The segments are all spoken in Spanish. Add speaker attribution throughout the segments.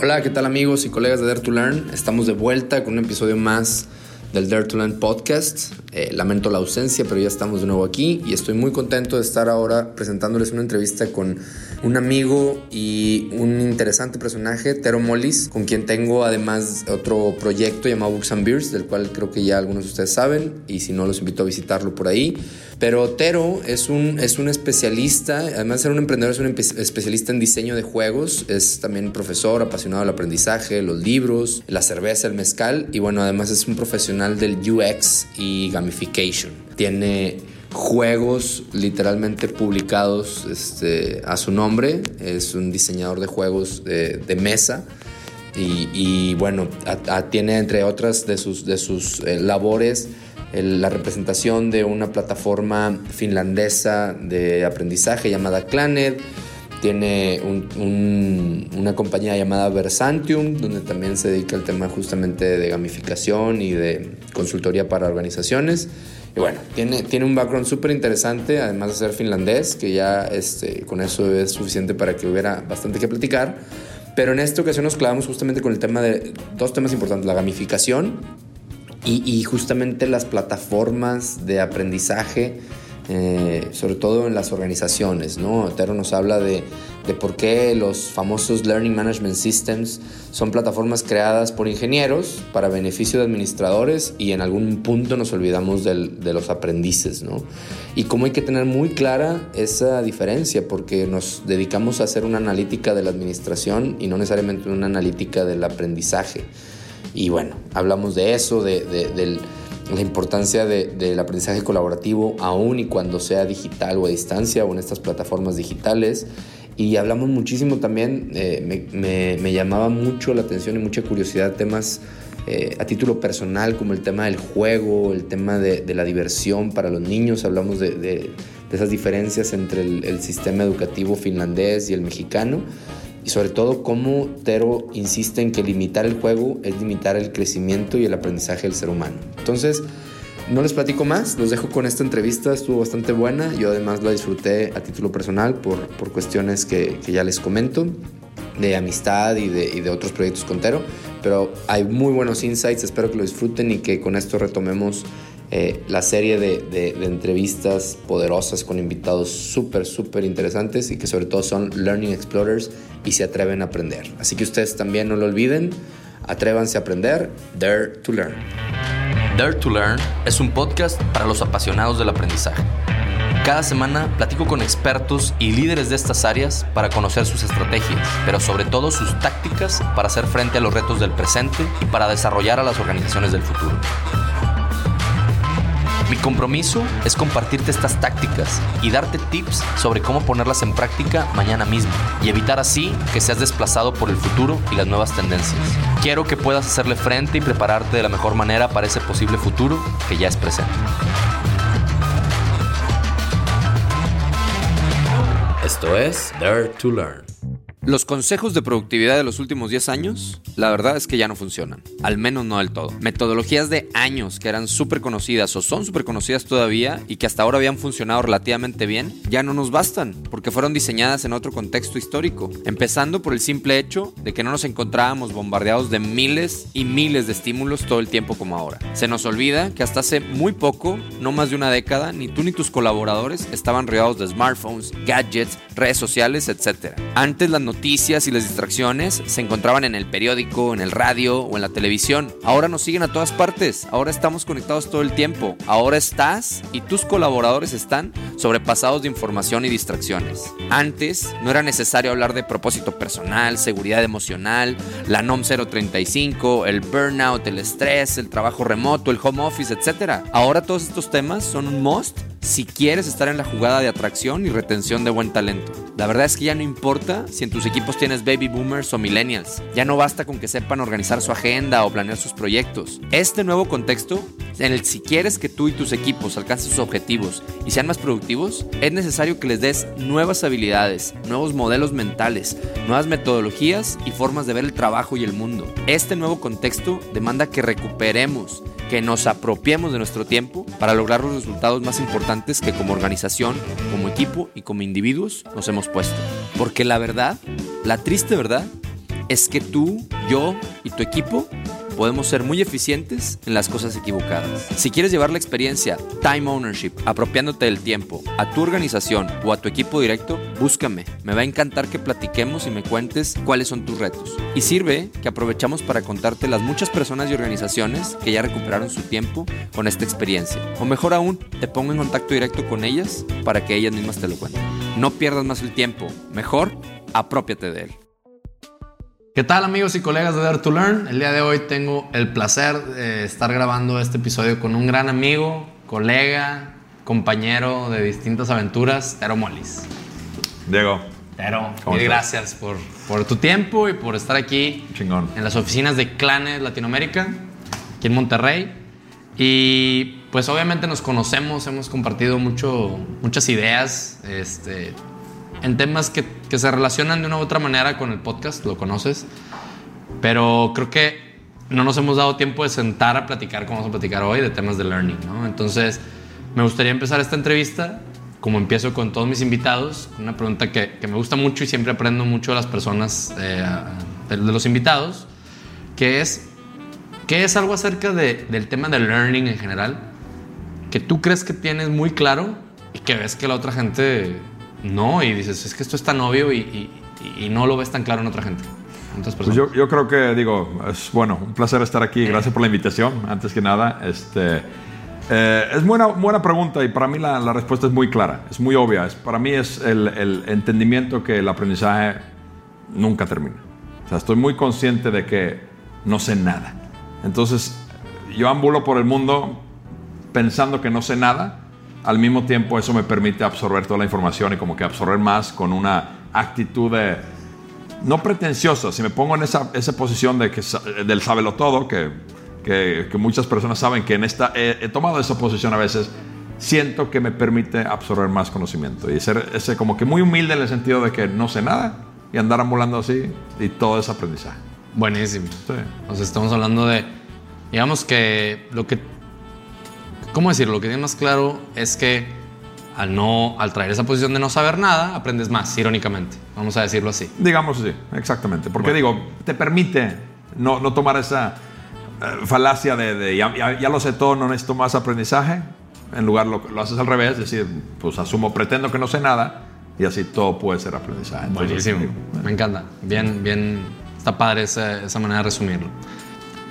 Speaker 1: Hola, ¿qué tal amigos y colegas de Dare to Learn? Estamos de vuelta con un episodio más del Dare to Learn podcast. Eh, lamento la ausencia, pero ya estamos de nuevo aquí y estoy muy contento de estar ahora presentándoles una entrevista con un amigo y un interesante personaje, Tero Mollis, con quien tengo además otro proyecto llamado Books and Beers, del cual creo que ya algunos de ustedes saben y si no los invito a visitarlo por ahí. Pero Tero es un, es un especialista, además de ser un emprendedor, es un especialista en diseño de juegos, es también profesor, apasionado del aprendizaje, los libros, la cerveza, el mezcal y bueno, además es un profesional del UX y gamification. Tiene juegos literalmente publicados este, a su nombre, es un diseñador de juegos de, mesa. Y, bueno, tiene entre otras de sus, de sus eh, labores la representación de una plataforma finlandesa de aprendizaje llamada Clanet. Tiene una compañía llamada Versantium, donde también se dedica al tema justamente de gamificación y de consultoría para organizaciones. Y bueno, tiene, tiene un background súper interesante, además de ser finlandés, que ya este, con eso es suficiente para que hubiera bastante que platicar. Pero en esta ocasión nos clavamos justamente con el tema de dos temas importantes, la gamificación y, justamente las plataformas de aprendizaje, eh, sobre todo en las organizaciones. ¿no? Tero nos habla de, de, por qué los famosos Learning Management Systems son plataformas creadas por ingenieros para beneficio de administradores y en algún punto nos olvidamos del, de los aprendices. ¿no? Y cómo hay que tener muy clara esa diferencia porque nos dedicamos a hacer una analítica de la administración y no necesariamente una analítica del aprendizaje. Y bueno, hablamos de eso, de, la importancia del aprendizaje colaborativo, aún y cuando sea digital o a distancia o en estas plataformas digitales. Y hablamos muchísimo también, eh, me, llamaba mucho la atención y mucha curiosidad temas eh, a título personal, como el tema del juego, el tema de, la diversión para los niños. Hablamos de, esas diferencias entre el sistema educativo finlandés y el mexicano y sobre todo cómo Tero insiste en que limitar el juego es limitar el crecimiento y el aprendizaje del ser humano. Entonces, no les platico más, los dejo con esta entrevista, estuvo bastante buena, yo además la disfruté a título personal por, por cuestiones que, que, ya les comento, de amistad y de, y de otros proyectos con Tero, pero hay muy buenos insights, espero que lo disfruten y que con esto retomemos eh, la serie de, entrevistas poderosas con invitados súper, súper interesantes y que sobre todo son Learning Explorers y se atreven a aprender. Así que ustedes también no lo olviden, atrévanse a aprender, Dare to Learn.
Speaker 2: Dare to Learn es un podcast para los apasionados del aprendizaje. Cada semana platico con expertos y líderes de estas áreas para conocer sus estrategias, pero sobre todo sus tácticas para hacer frente a los retos del presente y para desarrollar a las organizaciones del futuro. Mi compromiso es compartirte estas tácticas y darte tips sobre cómo ponerlas en práctica mañana mismo y evitar así que seas desplazado por el futuro y las nuevas tendencias. Quiero que puedas hacerle frente y prepararte de la mejor manera para ese posible futuro que ya es presente. Esto es Dare to Learn. Los consejos de productividad de los últimos 10 años, la verdad es que ya no funcionan, al menos no del todo. Metodologías de años que eran súper conocidas o son súper conocidas todavía y que hasta ahora habían funcionado relativamente bien, ya no nos bastan, porque fueron diseñadas en otro contexto histórico, empezando por el simple hecho de que no nos encontrábamos bombardeados de miles y miles de estímulos todo el tiempo como ahora. Se nos olvida que hasta hace muy poco, no más de una década, ni tú ni tus colaboradores estaban rodeados de smartphones, gadgets, redes sociales, etc. Antes las noticias y las distracciones se encontraban en el periódico, en el radio o en la televisión. Ahora nos siguen a todas partes, ahora estamos conectados todo el tiempo. Ahora estás y tus colaboradores están sobrepasados de información y distracciones. Antes no era necesario hablar de propósito personal, seguridad emocional, la NOM 035, el burnout, el estrés, el trabajo remoto, el home office, etc. Ahora todos estos temas son un must si quieres estar en la jugada de atracción y retención de buen talento. La verdad es que ya no importa si en tus equipos tienes baby boomers o millennials. Ya no basta con que sepan organizar su agenda o planear sus proyectos. Este nuevo contexto, en el si quieres que tú y tus equipos alcancen sus objetivos y sean más productivos, es necesario que les des nuevas habilidades, nuevos modelos mentales, nuevas metodologías y formas de ver el trabajo y el mundo. Este nuevo contexto demanda que recuperemos que nos apropiemos de nuestro tiempo para lograr los resultados más importantes que como organización, como equipo y como individuos nos hemos puesto. Porque la verdad, la triste verdad, es que tú, yo y tu equipo podemos ser muy eficientes en las cosas equivocadas. Si quieres llevar la experiencia Time Ownership, apropiándote del tiempo, a tu organización o a tu equipo directo, búscame. Me va a encantar que platiquemos y me cuentes cuáles son tus retos. Y sirve que aprovechamos para contarte las muchas personas y organizaciones que ya recuperaron su tiempo con esta experiencia. O mejor aún, te pongo en contacto directo con ellas para que ellas mismas te lo cuenten. No pierdas más el tiempo. Mejor, apropiate de él.
Speaker 3: ¿Qué tal amigos y colegas de Dare to Learn? El día de hoy tengo el placer de estar grabando este episodio con un gran amigo, colega, compañero de distintas aventuras, Tero Molis.
Speaker 4: Diego.
Speaker 3: Tero, mil gracias por, por, tu tiempo y por estar aquí
Speaker 4: Chingón.
Speaker 3: en las oficinas de Clanes Latinoamérica, aquí en Monterrey. Y pues obviamente nos conocemos, hemos compartido mucho, muchas ideas, este, en temas que, que, se relacionan de una u otra manera con el podcast, lo conoces, pero creo que no nos hemos dado tiempo de sentar a platicar como vamos a platicar hoy de temas de learning, ¿no? Entonces, me gustaría empezar esta entrevista, como empiezo con todos mis invitados, una pregunta que, que me gusta mucho y siempre aprendo mucho de las personas, eh, de, de, los invitados, que es, ¿qué es algo acerca de, del tema del learning en general que tú crees que tienes muy claro y que ves que la otra gente no, y dices, es que esto es tan obvio y, y, y no lo ves tan claro en otra gente.
Speaker 4: Pues yo, yo, creo que, digo, es bueno, un placer estar aquí. Gracias por la invitación, antes que nada. Este, eh, es buena, buena pregunta y para mí la, la, respuesta es muy clara, es muy obvia. Es, para mí es el, el, entendimiento que el aprendizaje nunca termina. O sea, estoy muy consciente de que no sé nada. Entonces, yo ambulo por el mundo pensando que no sé nada al mismo tiempo eso me permite absorber toda la información y como que absorber más con una actitud de, no pretenciosa, si me pongo en esa, esa posición de que, del sábelo todo, que, que, que, muchas personas saben que en esta, he, he, tomado esa posición a veces, siento que me permite absorber más conocimiento y ser ese como que muy humilde en el sentido de que no sé nada y andar ambulando así y todo ese aprendizaje.
Speaker 3: Buenísimo. Sí. Entonces estamos hablando de, digamos que lo que ¿Cómo decirlo? Lo que tiene más claro es que al, no, al traer esa posición de no saber nada, aprendes más, irónicamente. Vamos a decirlo así.
Speaker 4: Digamos así, exactamente. Porque bueno. digo, te permite no, no tomar esa uh, falacia de, de ya, ya, ya, lo sé todo, no necesito más aprendizaje. En lugar lo, lo haces al revés, es decir, pues asumo, pretendo que no sé nada y así todo puede ser aprendizaje.
Speaker 3: Entonces, Buenísimo. Digo, Me encanta. Bien, bien. Está padre esa, esa manera de resumirlo.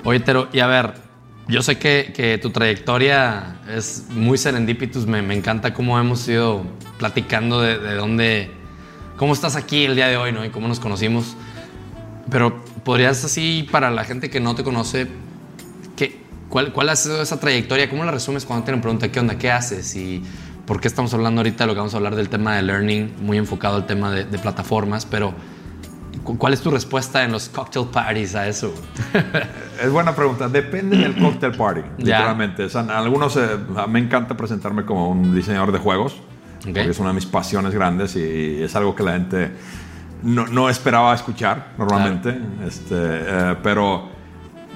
Speaker 3: Oye, Tero, y a ver, yo sé que, que, tu trayectoria es muy serendipitus, me, me encanta cómo hemos ido platicando de, de, dónde, cómo estás aquí el día de hoy, ¿no? Y cómo nos conocimos. Pero podrías así, para la gente que no te conoce, ¿qué, cuál, ¿cuál ha sido esa trayectoria? ¿Cómo la resumes cuando te pregunta qué onda, qué haces? Y por qué estamos hablando ahorita, lo que vamos a hablar del tema de learning, muy enfocado al tema de, de plataformas, pero ¿Cuál es tu respuesta en los cocktail parties a eso?
Speaker 4: es buena pregunta. Depende del cocktail party, literalmente. O sea, algunos eh, me encanta presentarme como un diseñador de juegos, okay. porque es una de mis pasiones grandes y es algo que la gente no, no esperaba escuchar normalmente. Claro. Este, eh, pero,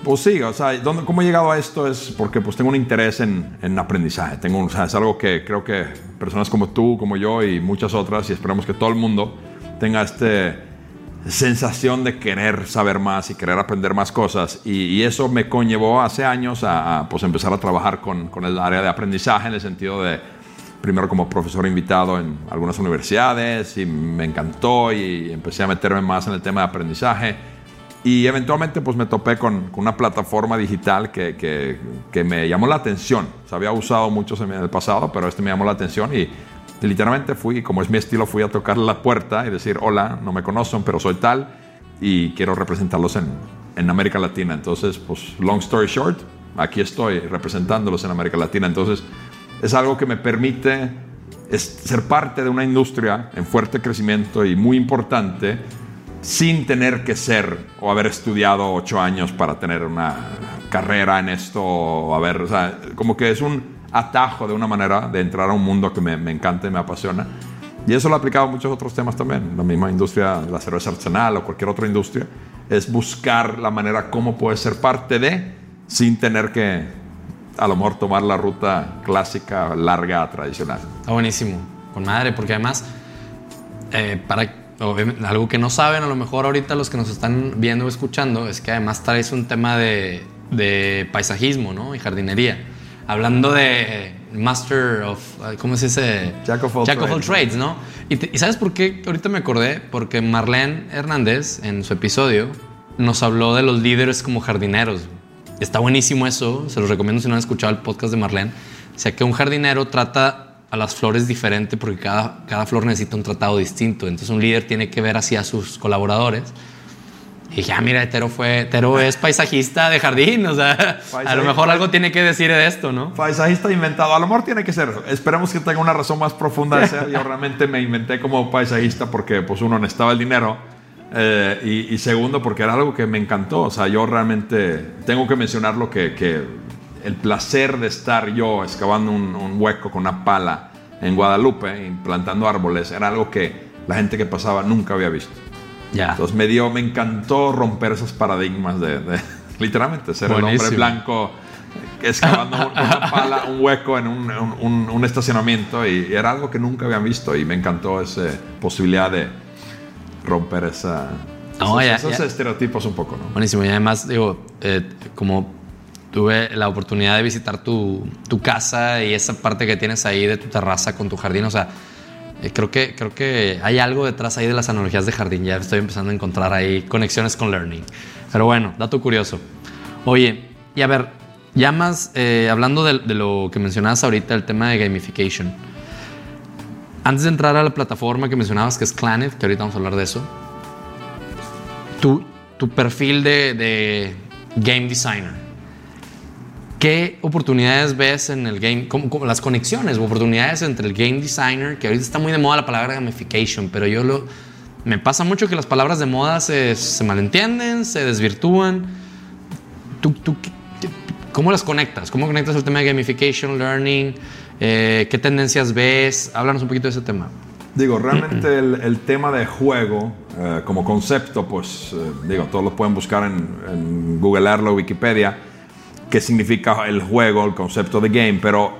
Speaker 4: pues sí, o sea, ¿dónde, ¿cómo he llegado a esto? Es porque pues tengo un interés en, en aprendizaje. Tengo, o sea, es algo que creo que personas como tú, como yo y muchas otras, y esperamos que todo el mundo tenga este sensación de querer saber más y querer aprender más cosas. Y, eso me conllevó hace años a, pues empezar a trabajar con, con, el área de aprendizaje en el sentido de, primero como profesor invitado en algunas universidades y me encantó y empecé a meterme más en el tema de aprendizaje. Y eventualmente pues me topé con, una plataforma digital que, que, me llamó la atención. Se había usado muchos en el pasado, pero este me llamó la atención y literalmente fui, como es mi estilo, fui a tocar la puerta y decir, hola, no me conocen, pero soy tal y quiero representarlos en, en América Latina. Entonces, pues, long story short, aquí estoy representándolos en América Latina. Entonces, es algo que me permite ser parte de una industria en fuerte crecimiento y muy importante sin tener que ser o haber estudiado ocho años para tener una carrera en esto o haber, o sea, como que es un atajo de una manera de entrar a un mundo que me, me encanta y me apasiona. Y eso lo he aplicado a muchos otros temas también. La misma industria la cerveza artesanal o cualquier otra industria es buscar la manera cómo puedes ser parte de sin tener que a lo mejor tomar la ruta clásica, larga, tradicional.
Speaker 3: Está buenísimo, con madre, porque además, eh, para, algo que no saben a lo mejor ahorita los que nos están viendo o escuchando es que además traes un tema de, de paisajismo ¿no? y jardinería. Hablando de Master of, ¿cómo se dice?
Speaker 4: Jack of all,
Speaker 3: trades. ¿no? Y, sabes por qué ahorita me acordé? Porque Marlene Hernández en su episodio nos habló de los líderes como jardineros. Está buenísimo eso, se los recomiendo si no han escuchado el podcast de Marlene. O sea que un jardinero trata a las flores diferente porque cada, cada flor necesita un tratado distinto. Entonces un líder tiene que ver hacia sus colaboradores. Y dije, ah, mira, Tero, fue, Tero es paisajista de jardín, o sea, a lo mejor algo tiene que decir de esto, ¿no?
Speaker 4: Paisajista inventado, a lo mejor tiene que ser, esperemos que tenga una razón más profunda de ser, yo realmente me inventé como paisajista porque pues uno necesitaba el dinero eh, y, segundo porque era algo que me encantó, o sea, yo realmente tengo que mencionar lo que, que el placer de estar yo excavando un, hueco con una pala en Guadalupe, implantando árboles, era algo que la gente que pasaba nunca había visto. Ya. Entonces me dio, me encantó romper esos paradigmas de, literalmente, ser el hombre blanco excavando una pala, un hueco en un, estacionamiento y, era algo que nunca habían visto y me encantó esa posibilidad de romper esa, esos, estereotipos un poco. ¿no?
Speaker 3: Buenísimo y además digo, eh, como tuve la oportunidad de visitar tu, tu, casa y esa parte que tienes ahí de tu terraza con tu jardín. O sea, creo, que, creo que hay algo detrás ahí de las analogías de jardín. Ya estoy empezando a encontrar ahí conexiones con learning. Pero bueno, dato curioso. Oye, y a ver, ya más eh, hablando de, lo que mencionabas ahorita, el tema de gamification. Antes de entrar a la plataforma que mencionabas, que es Clanet, que ahorita vamos a hablar de eso, tu, tu perfil de game designer ¿Qué oportunidades ves en el game? Como, las conexiones oportunidades entre el game designer, que ahorita está muy de moda la palabra gamification, pero yo lo. Me pasa mucho que las palabras de moda se, se malentienden, se desvirtúan. ¿Tú, tú, ¿Cómo las conectas? ¿Cómo conectas el tema de gamification, learning? Eh, ¿Qué tendencias ves? Háblanos un poquito de ese tema.
Speaker 4: Digo, realmente el, tema de juego eh, como concepto, pues, eh, digo, todos lo pueden buscar en, en Google Earth o Wikipedia qué significa el juego, el concepto de game, pero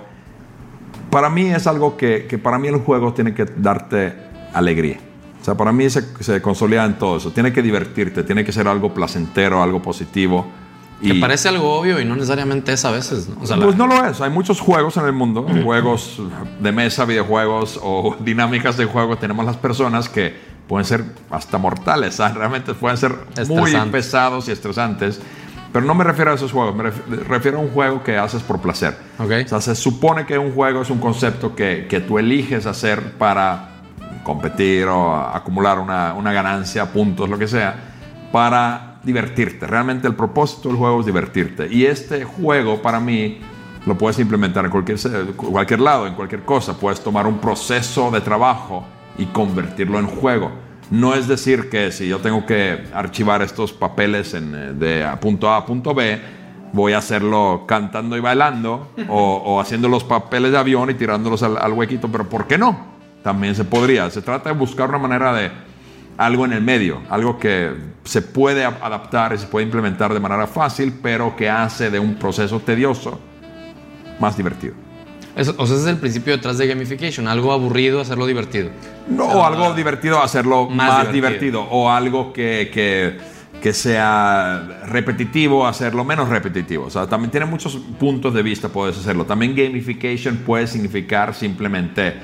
Speaker 4: para mí es algo que, que para mí el juego tiene que darte alegría. O sea, para mí se, se, consolida en todo eso. Tiene que divertirte, tiene que ser algo placentero, algo positivo.
Speaker 3: Que parece algo obvio y no necesariamente es a veces. ¿no?
Speaker 4: pues no lo es. Hay muchos juegos en el mundo, juegos de mesa, videojuegos o dinámicas de juego. Tenemos las personas que pueden ser hasta mortales, realmente pueden ser muy pesados y estresantes. Pero no me refiero a esos juegos, me refiero a un juego que haces por placer. Okay. O sea, se supone que un juego es un concepto que, que tú eliges hacer para competir o acumular una, una, ganancia, puntos, lo que sea, para divertirte. Realmente el propósito del juego es divertirte. Y este juego para mí lo puedes implementar en cualquier, cualquier lado, en cualquier cosa. Puedes tomar un proceso de trabajo y convertirlo en juego. No es decir que si yo tengo que archivar estos papeles en, eh, de punto A a punto B, voy a hacerlo cantando y bailando o, haciendo los papeles de avión y tirándolos al, huequito, pero ¿por qué no? También se podría. Se trata de buscar una manera de algo en el medio, algo que se puede adaptar y se puede implementar de manera fácil, pero que hace de un proceso tedioso más divertido
Speaker 3: o sea, ese es el principio detrás de gamification. Algo aburrido, hacerlo divertido.
Speaker 4: No, o algo divertido, hacerlo más, divertido. O algo que, que, que, sea repetitivo, hacerlo menos repetitivo. O sea, también tiene muchos puntos de vista, puedes hacerlo. También gamification puede significar simplemente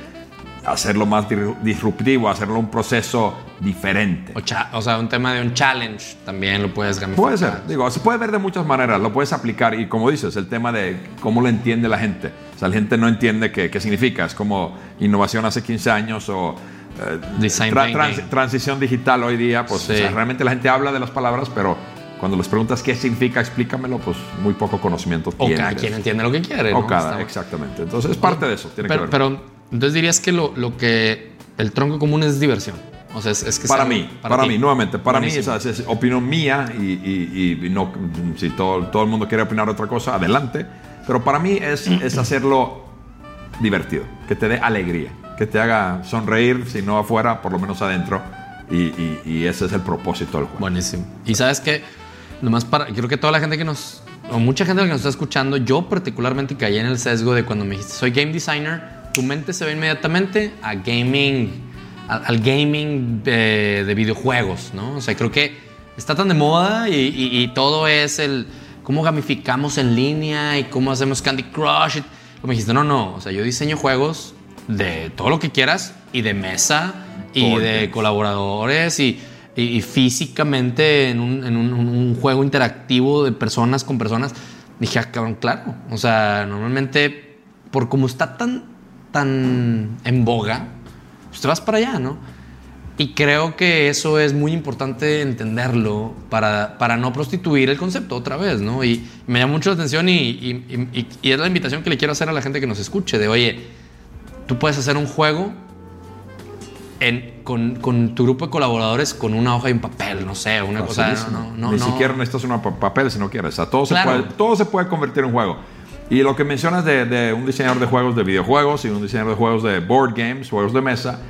Speaker 4: hacerlo más disruptivo, hacerlo un proceso diferente.
Speaker 3: O, sea, un tema de un challenge también lo puedes gamificar.
Speaker 4: Puede ser, digo, se puede ver de muchas maneras, lo puedes aplicar y como dices, el tema de cómo lo entiende la gente. O sea, la gente no entiende qué, qué significa, es como innovación hace 15 años o eh, transición digital hoy día, pues realmente la gente habla de las palabras, pero cuando les preguntas qué significa, explícamelo, pues muy poco conocimiento
Speaker 3: tiene. O cada quien entiende lo que quiere.
Speaker 4: O cada, exactamente. Entonces es parte de eso. Tiene
Speaker 3: pero,
Speaker 4: que ver.
Speaker 3: pero entonces dirías que lo, lo, que el tronco común es diversión. O sea, es, que
Speaker 4: para mí, para, mí, nuevamente, para mí esa es, opinión mía y, y, no, si todo, todo el mundo quiere opinar otra cosa, adelante. Pero para mí es, es hacerlo divertido, que te dé alegría, que te haga sonreír, si no afuera, por lo menos adentro. Y, y, ese es el propósito del juego.
Speaker 3: Buenísimo. Y sabes que, nomás para, creo que toda la gente que nos, o mucha gente que nos está escuchando, yo particularmente caí en el sesgo de cuando me dijiste, soy game designer, tu mente se va inmediatamente a gaming, al, gaming de, videojuegos, ¿no? O sea, creo que está tan de moda y, todo es el cómo gamificamos en línea y cómo hacemos Candy Crush. Como dijiste, no, no, o sea, yo diseño juegos de todo lo que quieras y de mesa y de colaboradores y, físicamente en, un, juego interactivo de personas con personas. Dije, ah, cabrón, claro. O sea, normalmente, por como está tan, tan en boga, pues te vas para allá, ¿no? Y creo que eso es muy importante entenderlo para, para no prostituir el concepto otra vez, ¿no? Y me llama mucho la atención y, y, y, es la invitación que le quiero hacer a la gente que nos escuche, de, oye, tú puedes hacer un juego en, con, con, tu grupo de colaboradores con una hoja y un papel, no sé, una cosa. No,
Speaker 4: no, Ni siquiera necesitas un papel si no quieres. O sea, todo, se puede, todo se puede convertir en juego. Y lo que mencionas de, de, un diseñador de juegos de videojuegos y un diseñador de juegos de board games, juegos de mesa,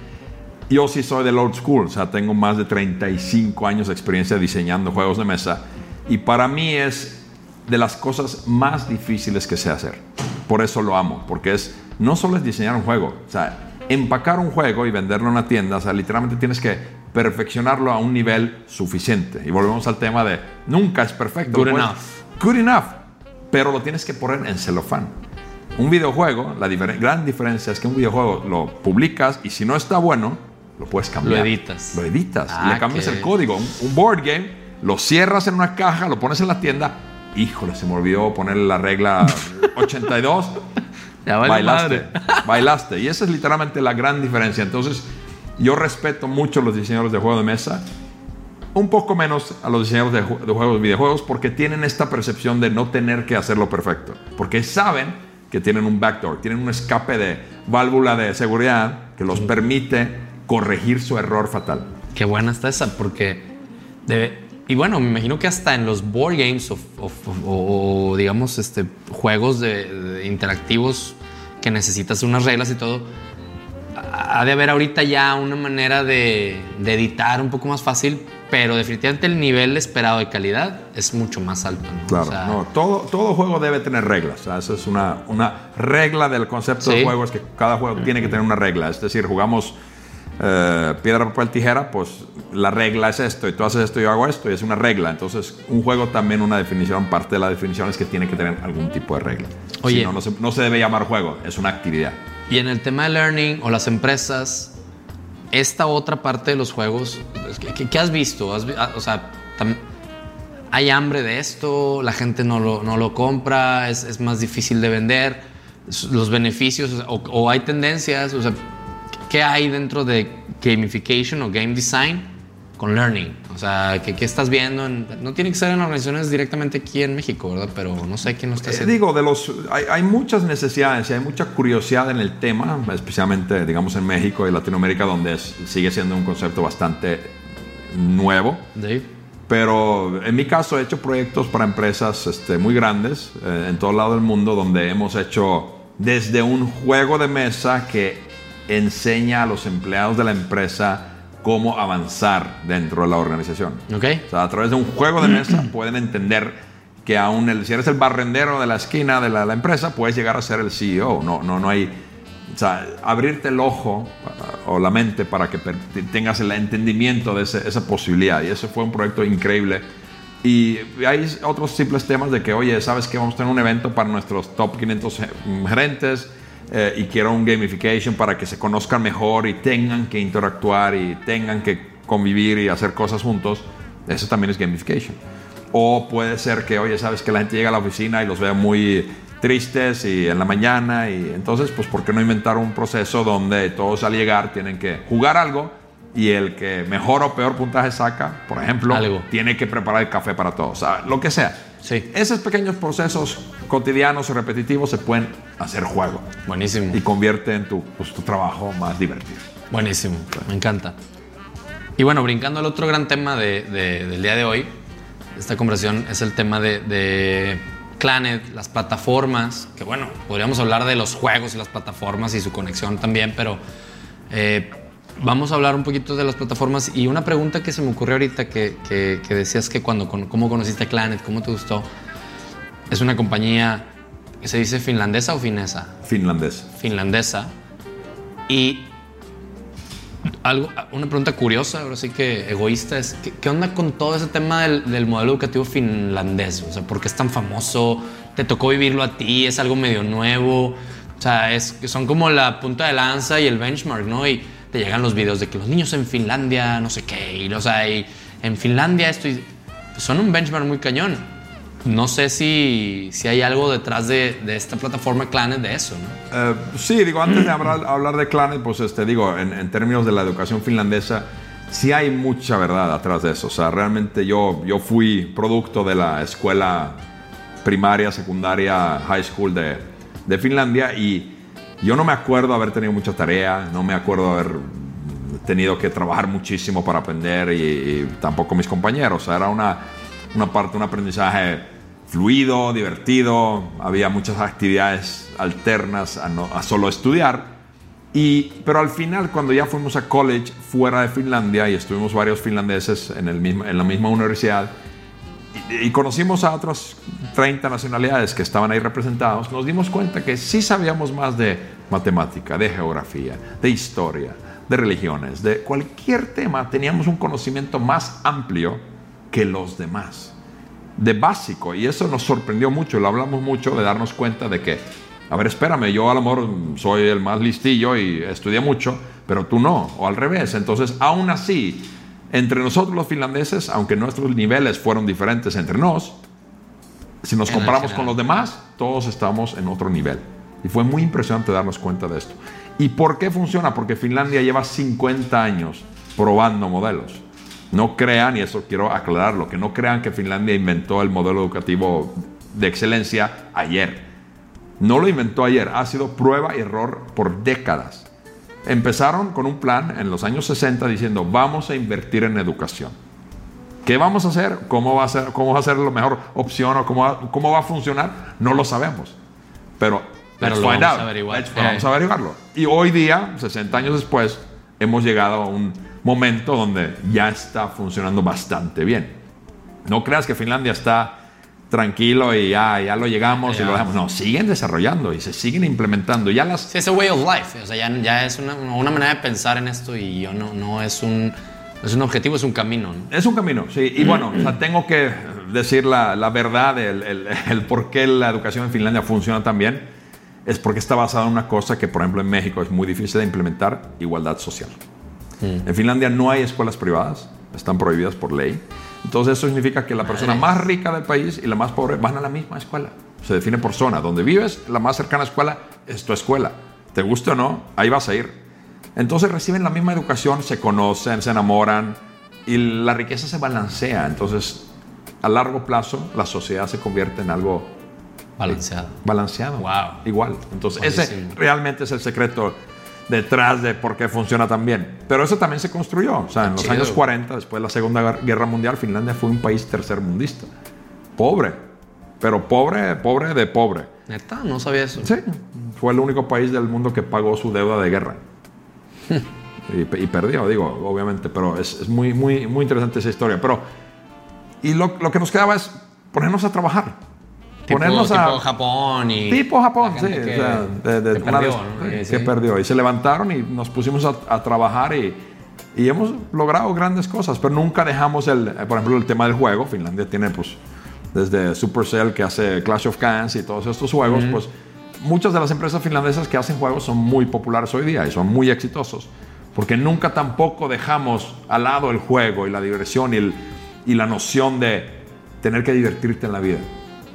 Speaker 4: yo sí soy del old school, o sea, tengo más de 35 años de experiencia diseñando juegos de mesa y para mí es de las cosas más difíciles que sé hacer. Por eso lo amo, porque es no solo es diseñar un juego, o sea, empacar un juego y venderlo en una tienda, o sea, literalmente tienes que perfeccionarlo a un nivel suficiente. Y volvemos al tema de nunca es perfecto.
Speaker 3: Good enough.
Speaker 4: Good enough. Pero lo tienes que poner en celofán. Un videojuego, la gran diferencia es que un videojuego lo publicas y si no está bueno, lo puedes cambiar.
Speaker 3: Lo editas.
Speaker 4: Lo editas. le ah, cambias el código. Un, board game, lo cierras en una caja, lo pones en la tienda. Híjole, se me olvidó ponerle la regla 82. bailaste, bailaste. Y esa es literalmente la gran diferencia. Entonces, yo respeto mucho los diseñadores de juegos de mesa, un poco menos a los diseñadores de, de, juegos de videojuegos, porque tienen esta percepción de no tener que hacerlo perfecto. Porque saben que tienen un backdoor, tienen un escape de válvula de seguridad que los permite corregir su error fatal.
Speaker 3: Qué buena está esa, porque debe, y bueno, me imagino que hasta en los board games o, digamos este, juegos de, interactivos que necesitas unas reglas y todo, ha de haber ahorita ya una manera de, editar un poco más fácil, pero definitivamente el nivel esperado de calidad es mucho más alto.
Speaker 4: Claro, no, todo, todo juego debe tener reglas. O esa es una, una regla del concepto de juego, es que cada juego tiene que tener una regla. Es decir, jugamos eh, piedra, papel, tijera, pues la regla es esto, y tú haces esto, y yo hago esto, y es una regla. Entonces, un juego también, una definición, parte de la definición es que tiene que tener algún tipo de regla. Oye, no, no se, debe llamar juego, es una actividad.
Speaker 3: Y en el tema de learning o las empresas, esta otra parte de los juegos, ¿qué, has visto? Ah, o sea, hay hambre de esto, la gente no lo, no lo compra, es, es, más difícil de vender, los beneficios, o, o hay tendencias, o sea, ¿qué hay dentro de gamification o game design con learning? O sea, ¿qué, estás viendo? no tiene que ser en organizaciones directamente aquí en México, ¿verdad? Pero no sé quién lo está eh, haciendo.
Speaker 4: digo, de los, hay, muchas necesidades y hay mucha curiosidad en el tema, especialmente, digamos, en México y Latinoamérica, donde sigue siendo un concepto bastante nuevo. Pero en mi caso he hecho proyectos para empresas este, muy grandes eh, en todo lado del mundo donde hemos hecho desde un juego de mesa que enseña a los empleados de la empresa cómo avanzar dentro de la organización.
Speaker 3: Okay.
Speaker 4: O sea, a través de un juego de mesa pueden entender que aún el, si eres el barrendero de la esquina de la, empresa, puedes llegar a ser el CEO. No, no, no hay... O sea, abrirte el ojo uh, o la mente para que tengas el entendimiento de esa posibilidad. Y ese fue un proyecto increíble. Y hay otros simples temas de que, oye, ¿sabes que vamos a tener un evento para nuestros top 500 gerentes? Eh, y quiero un gamification para que se conozcan mejor y tengan que interactuar y tengan que convivir y hacer cosas juntos, eso también es gamification. O puede ser que, oye, sabes que la gente llega a la oficina y los vea muy tristes y en la mañana y entonces, pues, ¿por qué no inventar un proceso donde todos al llegar tienen que jugar algo y el que mejor o peor puntaje saca, por ejemplo, tiene que preparar el café para todos, o lo que sea.
Speaker 3: Sí.
Speaker 4: Esos pequeños procesos cotidianos y repetitivos se pueden hacer juego.
Speaker 3: Buenísimo.
Speaker 4: Y convierte en tu, pues, tu trabajo más divertido.
Speaker 3: Buenísimo, me encanta. Y bueno, brincando al otro gran tema de, del día de hoy, esta conversación es el tema de, de Planet, las plataformas, que bueno, podríamos hablar de los juegos y las plataformas y su conexión también, pero eh, vamos a hablar un poquito de las plataformas y una pregunta que se me ocurrió ahorita que, que, decías que cuando, cómo conociste Planet, cómo te gustó. Es una compañía que se dice finlandesa o finesa?
Speaker 4: Finlandesa.
Speaker 3: Finlandesa. Y algo, una pregunta curiosa, ahora sí que egoísta, es ¿qué, onda con todo ese tema del, modelo educativo finlandés? O sea, ¿por qué es tan famoso? ¿Te tocó vivirlo a ti? ¿Es algo medio nuevo? O sea, es, son como la punta de lanza y el benchmark, ¿no? Y te llegan los videos de que los niños en Finlandia, no sé qué, y, o sea, y en Finlandia esto, son un benchmark muy cañón. No sé si, si hay algo detrás de, de esta plataforma Clanet de eso, ¿no?
Speaker 4: Eh, sí, digo, antes de hablar, hablar de Clanet, pues este, digo, en, en, términos de la educación finlandesa, sí hay mucha verdad atrás de eso. O sea, realmente yo, yo fui producto de la escuela primaria, secundaria, high school de, de Finlandia y yo no me acuerdo haber tenido mucha tarea, no me acuerdo haber tenido que trabajar muchísimo para aprender y, tampoco mis compañeros. O era una, una parte, un aprendizaje fluido, divertido, había muchas actividades alternas a solo estudiar. Y, pero al final, cuando ya fuimos a college fuera de Finlandia y estuvimos varios finlandeses en, el mismo, en la misma universidad, y, conocimos a otras 30 nacionalidades que estaban ahí representados, nos dimos cuenta que sí sabíamos más de matemática, de geografía, de historia, de religiones, de cualquier tema, teníamos un conocimiento más amplio que los demás, de básico, y eso nos sorprendió mucho, lo hablamos mucho de darnos cuenta de que, a ver, espérame, yo a lo mejor soy el más listillo y estudié mucho, pero tú no, o al revés, entonces aún así, entre nosotros los finlandeses, aunque nuestros niveles fueron diferentes entre nos, si nos comparamos con los demás, todos estamos en otro nivel. Y fue muy impresionante darnos cuenta de esto. ¿Y por qué funciona? Porque Finlandia lleva 50 años probando modelos. No crean, y eso quiero aclararlo, que no crean que Finlandia inventó el modelo educativo de excelencia ayer. No lo inventó ayer, ha sido prueba y error por décadas. Empezaron con un plan en los años 60 diciendo, vamos a invertir en educación. ¿Qué vamos a hacer? ¿Cómo va a ser, cómo va a ser la mejor opción o cómo va, cómo va a funcionar? No lo sabemos. Pero,
Speaker 3: Pero vamos A averiguar.
Speaker 4: Vamos a averiguarlo. Y hoy día, 60 años después, hemos llegado a un momento donde ya está funcionando bastante bien. No creas que Finlandia está tranquilo y ya, ya lo llegamos y lo dejamos. No, siguen desarrollando y se siguen implementando. Ya las...
Speaker 3: Sí, es un way of life. O sea, ya, ya es una, una, manera de pensar en esto y yo no, no es un... Es un objetivo, es un camino.
Speaker 4: Es un camino, sí. Y bueno, o sea, tengo que decir la, la verdad, el, el, el, por qué la educación en Finlandia funciona tan bien. Es porque está basada en una cosa que, por ejemplo, en México es muy difícil de implementar, igualdad social. Mm. En Finlandia no hay escuelas privadas, están prohibidas por ley. Entonces eso significa que la persona más rica del país y la más pobre van a la misma escuela. Se define por zona. Donde vives, la más cercana escuela es tu escuela. Te guste o no, ahí vas a ir. Entonces reciben la misma educación, se conocen, se enamoran y la riqueza se balancea. Entonces, a largo plazo, la sociedad se convierte en algo
Speaker 3: balanceado.
Speaker 4: Balanceado.
Speaker 3: Wow.
Speaker 4: Igual. Entonces, ese realmente es el secreto detrás de por qué funciona tan bien. Pero eso también se construyó. O sea, en los años 40, después de la Segunda Guerra Mundial, Finlandia fue un país tercermundista. Pobre. Pero pobre, pobre de pobre.
Speaker 3: ¿Neta? No sabía eso.
Speaker 4: Sí. Fue el único país del mundo que pagó su deuda de guerra. y, perdió, digo, obviamente. Pero es, muy, muy, muy interesante esa historia. Pero. Y lo, lo que nos quedaba es ponernos a trabajar
Speaker 3: ponernos a. Tipo Japón y.
Speaker 4: Tipo Japón, sí. Que, o sea, de, de perdió, que perdió. Y se levantaron y nos pusimos a, trabajar y, y, hemos logrado grandes cosas, pero nunca dejamos el. Eh, por ejemplo, el tema del juego. Finlandia tiene, pues, desde Supercell que hace Clash of Clans y todos estos juegos, pues. Muchas de las empresas finlandesas que hacen juegos son muy populares hoy día y son muy exitosos. Porque nunca tampoco dejamos al lado el juego y la diversión y, el, y la noción de tener que divertirte en la vida.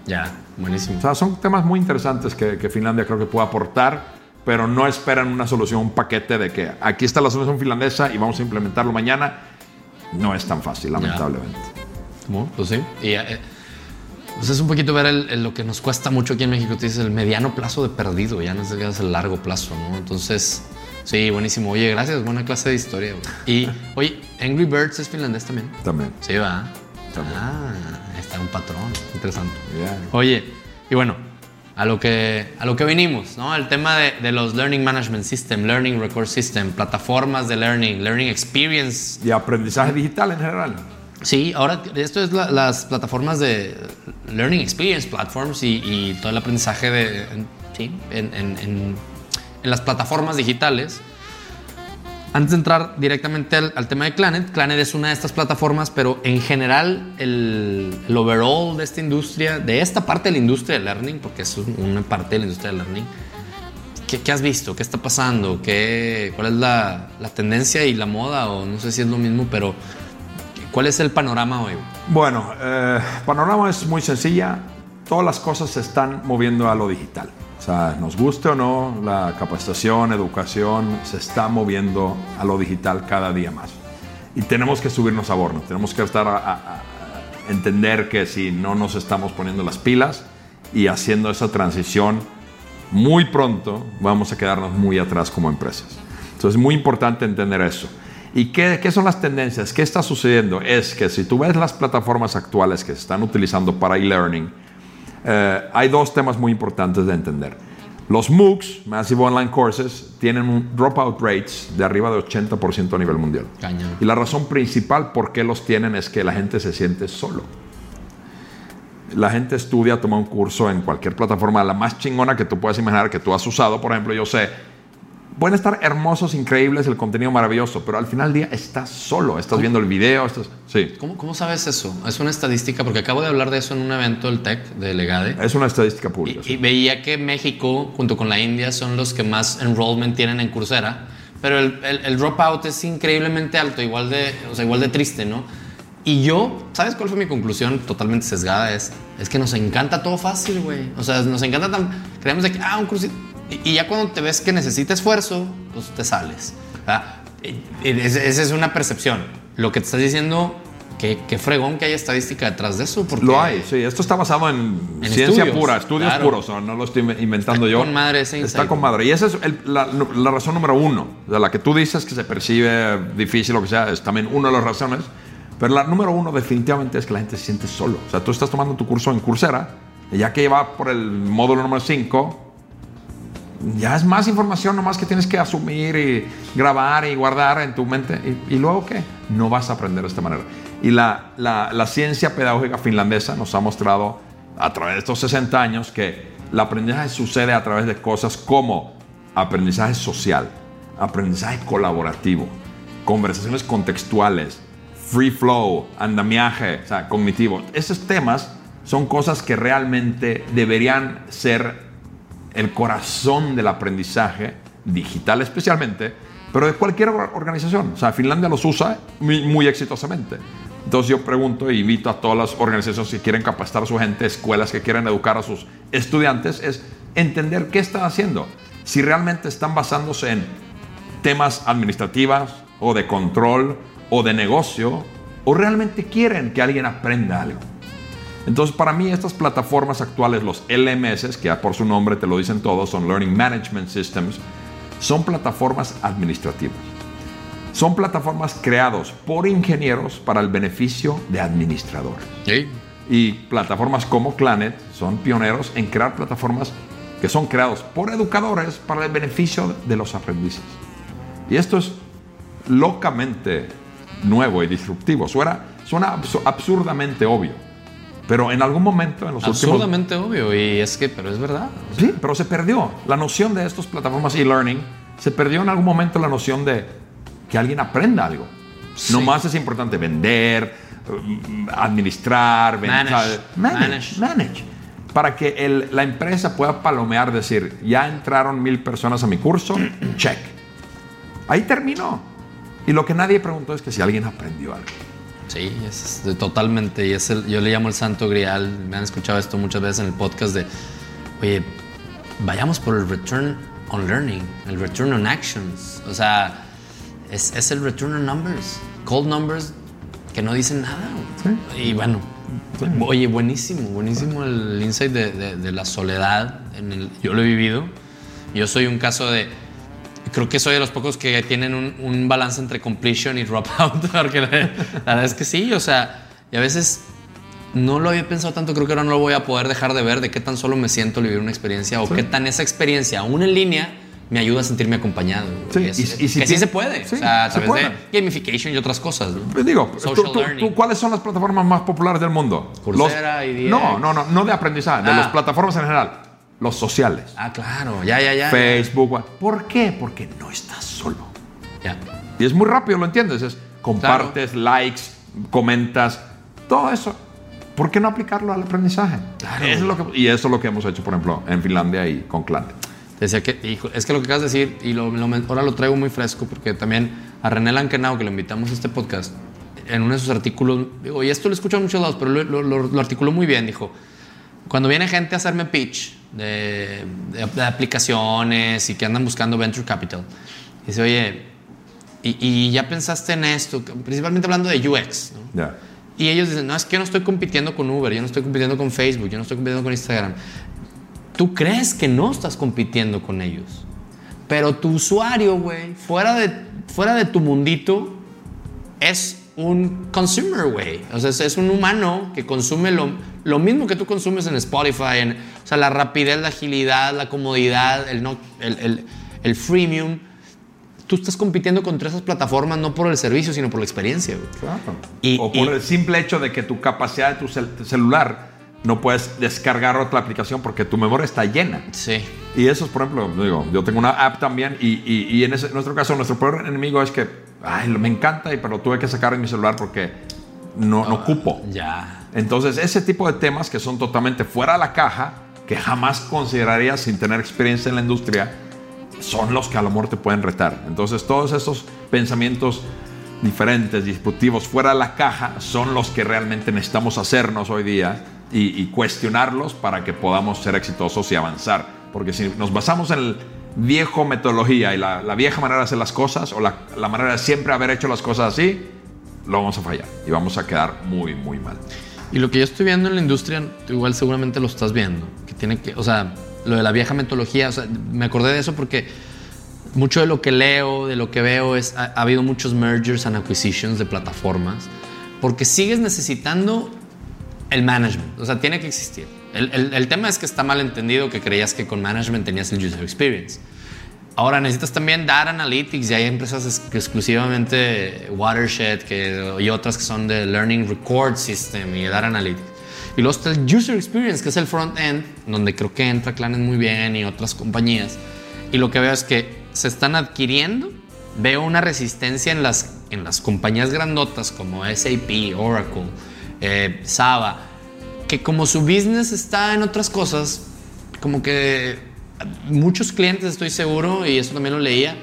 Speaker 3: Ya. Buenísimo.
Speaker 4: O sea, son temas muy interesantes que, Finlandia creo que puede aportar, pero no esperan una solución, un paquete de que aquí está la solución finlandesa y vamos a implementarlo mañana. No es tan fácil, lamentablemente.
Speaker 3: ¿Cómo? Pues sí. Y, eh, pues es un poquito ver lo que nos cuesta mucho aquí en México. Te dices el mediano plazo de perdido, ya no es el largo plazo, ¿no? Entonces, sí, buenísimo. Oye, gracias, buena clase de historia. Y, oye, Angry Birds es finlandés también.
Speaker 4: También.
Speaker 3: Sí, va. Ah, está un patrón. Interesante. Oye, y bueno, a lo que, a lo que vinimos, ¿no? El tema de, de, los Learning Management System, Learning Record System, plataformas de learning, Learning Experience.
Speaker 4: Y aprendizaje digital en general.
Speaker 3: Sí, ahora esto es las plataformas de Learning Experience Platforms y, todo el aprendizaje de, sí, en, en, en, en las plataformas digitales antes de entrar directamente al, tema de Clanet, Clanet es una de estas plataformas, pero en general el, overall de esta industria, de esta parte de la industria de learning, porque es una parte de la industria de learning, ¿qué, has visto? ¿Qué está pasando? ¿Qué, ¿Cuál es la, tendencia y la moda? O no sé si es lo mismo, pero ¿cuál es el panorama hoy?
Speaker 4: Bueno, el eh, panorama es muy sencilla. Todas las cosas se están moviendo a lo digital. O sea, nos guste o no, la capacitación, educación se está moviendo a lo digital cada día más. Y tenemos que subirnos a bordo, tenemos que estar a, entender que si no nos estamos poniendo las pilas y haciendo esa transición muy pronto, vamos a quedarnos muy atrás como empresas. Entonces es muy importante entender eso. ¿Y qué, qué, son las tendencias? ¿Qué está sucediendo? Es que si tú ves las plataformas actuales que se están utilizando para e-learning, eh, hay dos temas muy importantes de entender. Los MOOCs, Massive Online Courses, tienen un dropout rates de arriba de 80% a nivel mundial. Y la razón principal por qué los tienen es que la gente se siente solo. La gente estudia, toma un curso en cualquier plataforma, la más chingona que tú puedas imaginar, que tú has usado. Por ejemplo, yo sé, pueden estar hermosos, increíbles, el contenido maravilloso, pero al final del día estás solo, estás viendo el video, estás... Sí.
Speaker 3: ¿Cómo, ¿Cómo, sabes eso? Es una estadística, porque acabo de hablar de eso en un evento del TEC de Legade.
Speaker 4: Es una estadística pública.
Speaker 3: Y, veía que México, junto con la India, son los que más enrollment tienen en Coursera, pero el, el, dropout es increíblemente alto, igual de, o sea, igual de triste, ¿no? Y yo, ¿sabes cuál fue mi conclusión totalmente sesgada? Es, es que nos encanta todo fácil, güey. O sea, nos encanta tan... Creemos de que, ah, un cursito y, ya cuando te ves que necesita esfuerzo, pues te sales. Esa es una percepción. Lo que te estás diciendo, qué, fregón que haya estadística detrás de eso. Porque
Speaker 4: lo hay, sí. Esto está basado en, ciencia pura, estudios puros. No lo estoy inventando yo.
Speaker 3: Está con madre ese
Speaker 4: Está con madre. Y esa es la, razón número uno. De la que tú dices que se percibe difícil o que sea, es también una de las razones. Pero la número uno definitivamente es que la gente se siente solo. O sea, tú estás tomando tu curso en Coursera, y ya que va por el módulo número 5, ya es más información nomás que tienes que asumir y grabar y guardar en tu mente. ¿Y, luego qué? No vas a aprender de esta manera. Y la, la, ciencia pedagógica finlandesa nos ha mostrado a través de estos 60 años que el aprendizaje sucede a través de cosas como aprendizaje social, aprendizaje colaborativo, conversaciones contextuales, free flow, andamiaje, o sea, cognitivo. Esos temas son cosas que realmente deberían ser el corazón del aprendizaje digital especialmente, pero de cualquier organización. O sea, Finlandia los usa muy, exitosamente. Entonces yo pregunto e invito a todas las organizaciones que quieren capacitar a su gente, escuelas que quieren educar a sus estudiantes, es entender qué están haciendo. Si realmente están basándose en temas administrativos o de control o de negocio, o realmente quieren que alguien aprenda algo. Entonces, para mí, estas plataformas actuales, los LMS, que ya por su nombre te lo dicen todos, son Learning Management Systems, son plataformas administrativas. Son plataformas creadas por ingenieros para el beneficio de administradores. Y plataformas como Clanet son pioneros en crear plataformas que son creadas por educadores para el beneficio de los aprendices. Y esto es locamente nuevo y disruptivo. Suena, suena absurdamente obvio. Pero en algún momento en los
Speaker 3: Absurdamente obvio, y es que, pero es verdad.
Speaker 4: Sí, pero se perdió. La noción de estas plataformas e-learning, se perdió en algún momento la noción de que alguien aprenda algo. No más es importante vender, mm, administrar,
Speaker 3: manage,
Speaker 4: manage, manage. Para que el, la empresa pueda palomear, decir, ya entraron mil personas a mi curso, check. Ahí terminó. Y lo que nadie preguntó es que si alguien aprendió algo.
Speaker 3: Sí, es, totalmente. Y es el, yo le llamo el santo grial. Me han escuchado esto muchas veces en el podcast de, oye, vayamos por el return on learning, el return on actions. O sea, es, es el return on numbers, cold numbers que no dicen nada. Y bueno, oye, buenísimo, buenísimo el insight de, de, la soledad. En el, yo lo he vivido. Yo soy un caso de creo que soy de los pocos que tienen un, balance entre completion y dropout, porque la, verdad es que sí, o sea, y a veces no lo había pensado tanto, creo que ahora no lo voy a poder dejar de ver de qué tan solo me siento al vivir una experiencia o qué tan esa experiencia, aún en línea, me ayuda a sentirme acompañado.
Speaker 4: Sí, y, si
Speaker 3: que sí se puede, o sea, a través de gamification y otras cosas.
Speaker 4: Pues digo, tú, ¿cuáles son las plataformas más populares del mundo?
Speaker 3: Coursera, y
Speaker 4: No, no, no, no de aprendizaje, de ah. las plataformas en general los sociales.
Speaker 3: Ah, claro, ya, ya, ya.
Speaker 4: Facebook. ¿Por qué? Porque no estás solo.
Speaker 3: Ya.
Speaker 4: Y es muy rápido, ¿lo entiendes? Es compartes, likes, comentas, todo eso. ¿Por qué no aplicarlo al aprendizaje? es lo que, y eso es lo que hemos hecho, por ejemplo, en Finlandia y con Clan.
Speaker 3: Decía que, es que lo que acabas de decir, y lo, ahora lo traigo muy fresco, porque también a René Lankenau, que lo invitamos a este podcast, en uno de sus artículos, digo, y esto lo escucho en muchos lados, pero lo, lo, articuló muy bien, dijo, cuando viene gente a hacerme pitch de, aplicaciones y que andan buscando venture capital, dice, oye, y, ya pensaste en esto, principalmente hablando de UX, ¿no? Y ellos dicen, no, es que yo no estoy compitiendo con Uber, yo no estoy compitiendo con Facebook, yo no estoy compitiendo con Instagram. Tú crees que no estás compitiendo con ellos. Pero tu usuario, güey, fuera de, fuera de tu mundito, es un consumer, güey. O sea, es, un humano que consume lo, lo, mismo que tú consumes en Spotify. En, o sea, la rapidez, la agilidad, la comodidad, el, no, el, el, el freemium tú estás compitiendo contra esas plataformas no por el servicio, sino por la experiencia.
Speaker 4: Claro. Y, o por el simple hecho de que tu capacidad de tu celular no puedes descargar otra aplicación porque tu memoria está llena.
Speaker 3: Sí.
Speaker 4: Y eso es, por ejemplo, digo, yo tengo una app también y, y, en, ese, nuestro caso, nuestro peor enemigo es que, ay, me encanta, pero tuve que sacar en mi celular porque no, no cupo.
Speaker 3: Ya.
Speaker 4: Entonces, ese tipo de temas que son totalmente fuera de la caja, que jamás considerarías sin tener experiencia en la industria, son los que a lo mejor te pueden retar. Entonces todos esos pensamientos diferentes, disruptivos, fuera de la caja, son los que realmente necesitamos hacernos hoy día y, cuestionarlos para que podamos ser exitosos y avanzar. Porque si nos basamos en el viejo metodología y la, vieja manera de hacer las cosas o la, manera de siempre haber hecho las cosas así, lo vamos a fallar y vamos a quedar muy, muy mal.
Speaker 3: Y lo que yo estoy viendo en la industria, igual seguramente lo estás viendo, que tiene que, o sea, lo de la vieja metodología, o sea, me acordé de eso porque mucho de lo que leo, de lo que veo, es, ha, habido muchos mergers and acquisitions de plataformas, porque sigues necesitando el management, o sea, tiene que existir. El, tema es que está mal entendido que creías que con management tenías el user experience. Ahora necesitas también data analytics y hay empresas exclusivamente Watershed que, y otras que son de Learning Record System y Data Analytics. Y luego está el User Experience, que es el front end, donde creo que entra Clanes muy bien y otras compañías. Y lo que veo es que se están adquiriendo. Veo una resistencia en las, en las compañías grandotas como SAP, Oracle, eh, Saba, que como su business está en otras cosas, como que muchos clientes, estoy seguro, y eso también lo leía,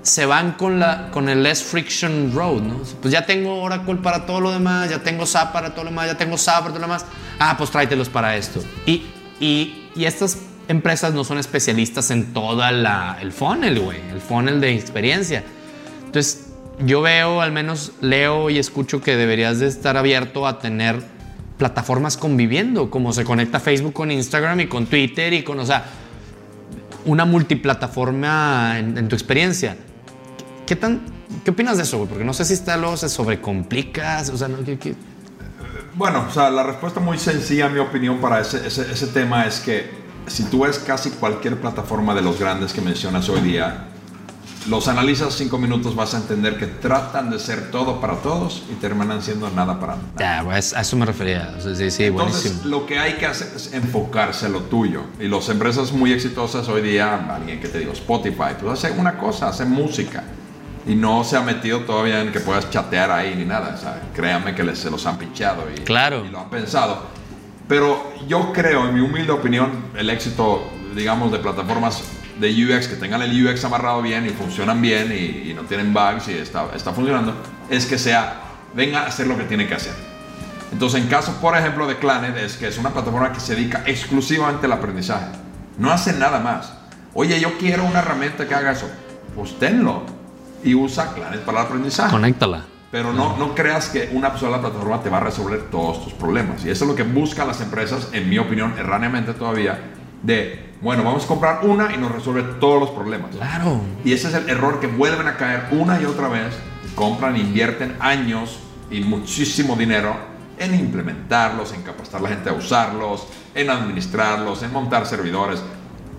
Speaker 3: se van con, la, con el less friction road, ¿no? Pues ya tengo Oracle para todo lo demás, ya tengo SAP para todo lo demás, ya tengo SAP para todo lo demás. Ah, pues tráetelos para esto. Y, y, y estas empresas no son especialistas en todo el funnel, güey, el funnel de experiencia. Entonces, yo veo, al menos leo y escucho que deberías de estar abierto a tener plataformas conviviendo, como se conecta Facebook con Instagram y con Twitter y con, o sea, una multiplataforma en, tu experiencia. ¿Qué, tan, ¿Qué opinas de eso, Porque no sé si está luego se sobrecomplica, o sea, no, ¿qué,
Speaker 4: Bueno, o sea, la respuesta muy sencilla, en mi opinión, para ese, ese, ese tema es que si tú ves casi cualquier plataforma de los grandes que mencionas hoy día, los analizas cinco minutos, vas a entender que tratan de ser todo para todos y terminan siendo nada para nada.
Speaker 3: Ya, pues, a eso me refería. Sí, sí,
Speaker 4: Entonces, lo que hay que hacer es enfocarse a lo tuyo. Y las empresas muy exitosas hoy día, alguien que te digo, Spotify, pues hace una cosa, hace música. Y no se ha metido todavía en que puedas chatear ahí ni nada. O créanme que les, se los han pinchado y,
Speaker 3: claro.
Speaker 4: y lo han pensado. Pero yo creo, en mi humilde opinión, el éxito, digamos, de plataformas de UX que tengan el UX amarrado bien y funcionan bien y, no tienen bugs y está, está funcionando, es que sea, venga a hacer lo que tiene que hacer. Entonces, en caso, por ejemplo, de Clanet, es que es una plataforma que se dedica exclusivamente al aprendizaje. No hace nada más. Oye, yo quiero una herramienta que haga eso. Pues tenlo y usa Clanet para el aprendizaje.
Speaker 3: Conéctala.
Speaker 4: Pero no, no creas que una sola plataforma te va a resolver todos tus problemas. Y eso es lo que buscan las empresas, en mi opinión, erróneamente todavía, de bueno, vamos a comprar una y nos resuelve todos los problemas.
Speaker 3: Claro.
Speaker 4: Y ese es el error que vuelven a caer una y otra vez. Compran, invierten años y muchísimo dinero en implementarlos, en capacitar a la gente a usarlos, en administrarlos, en montar servidores.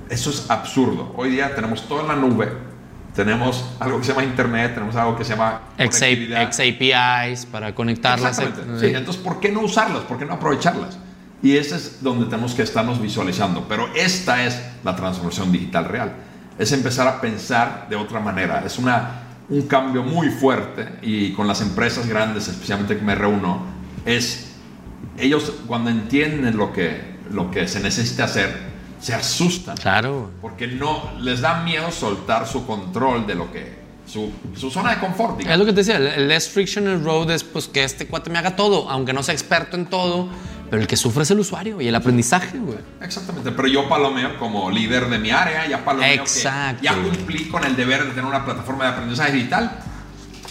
Speaker 4: Eso es absurdo. Hoy día tenemos todo en la nube. Tenemos algo que se llama Internet, tenemos algo que se llama
Speaker 3: XAPIs para conectarlas.
Speaker 4: Sí, entonces, ¿por qué no usarlas? ¿Por qué no aprovecharlas? Y ese es donde tenemos que estarnos visualizando. Pero esta es la transformación digital real. Es empezar a pensar de otra manera. Es una un cambio muy fuerte y con las empresas grandes, especialmente que me reúno, es ellos cuando entienden lo que, lo que se necesita hacer, se asustan.
Speaker 3: Claro.
Speaker 4: Porque no les da miedo soltar su control de lo que su, su, zona de confort.
Speaker 3: Es lo que te decía, el less friction road es pues que este cuate me haga todo, aunque no sea experto en todo, pero el que sufre es el usuario y el aprendizaje, güey.
Speaker 4: Exactamente, pero yo palomeo como líder de mi área, ya palomeo
Speaker 3: Exacto.
Speaker 4: que ya cumplí con el deber de tener una plataforma de aprendizaje digital.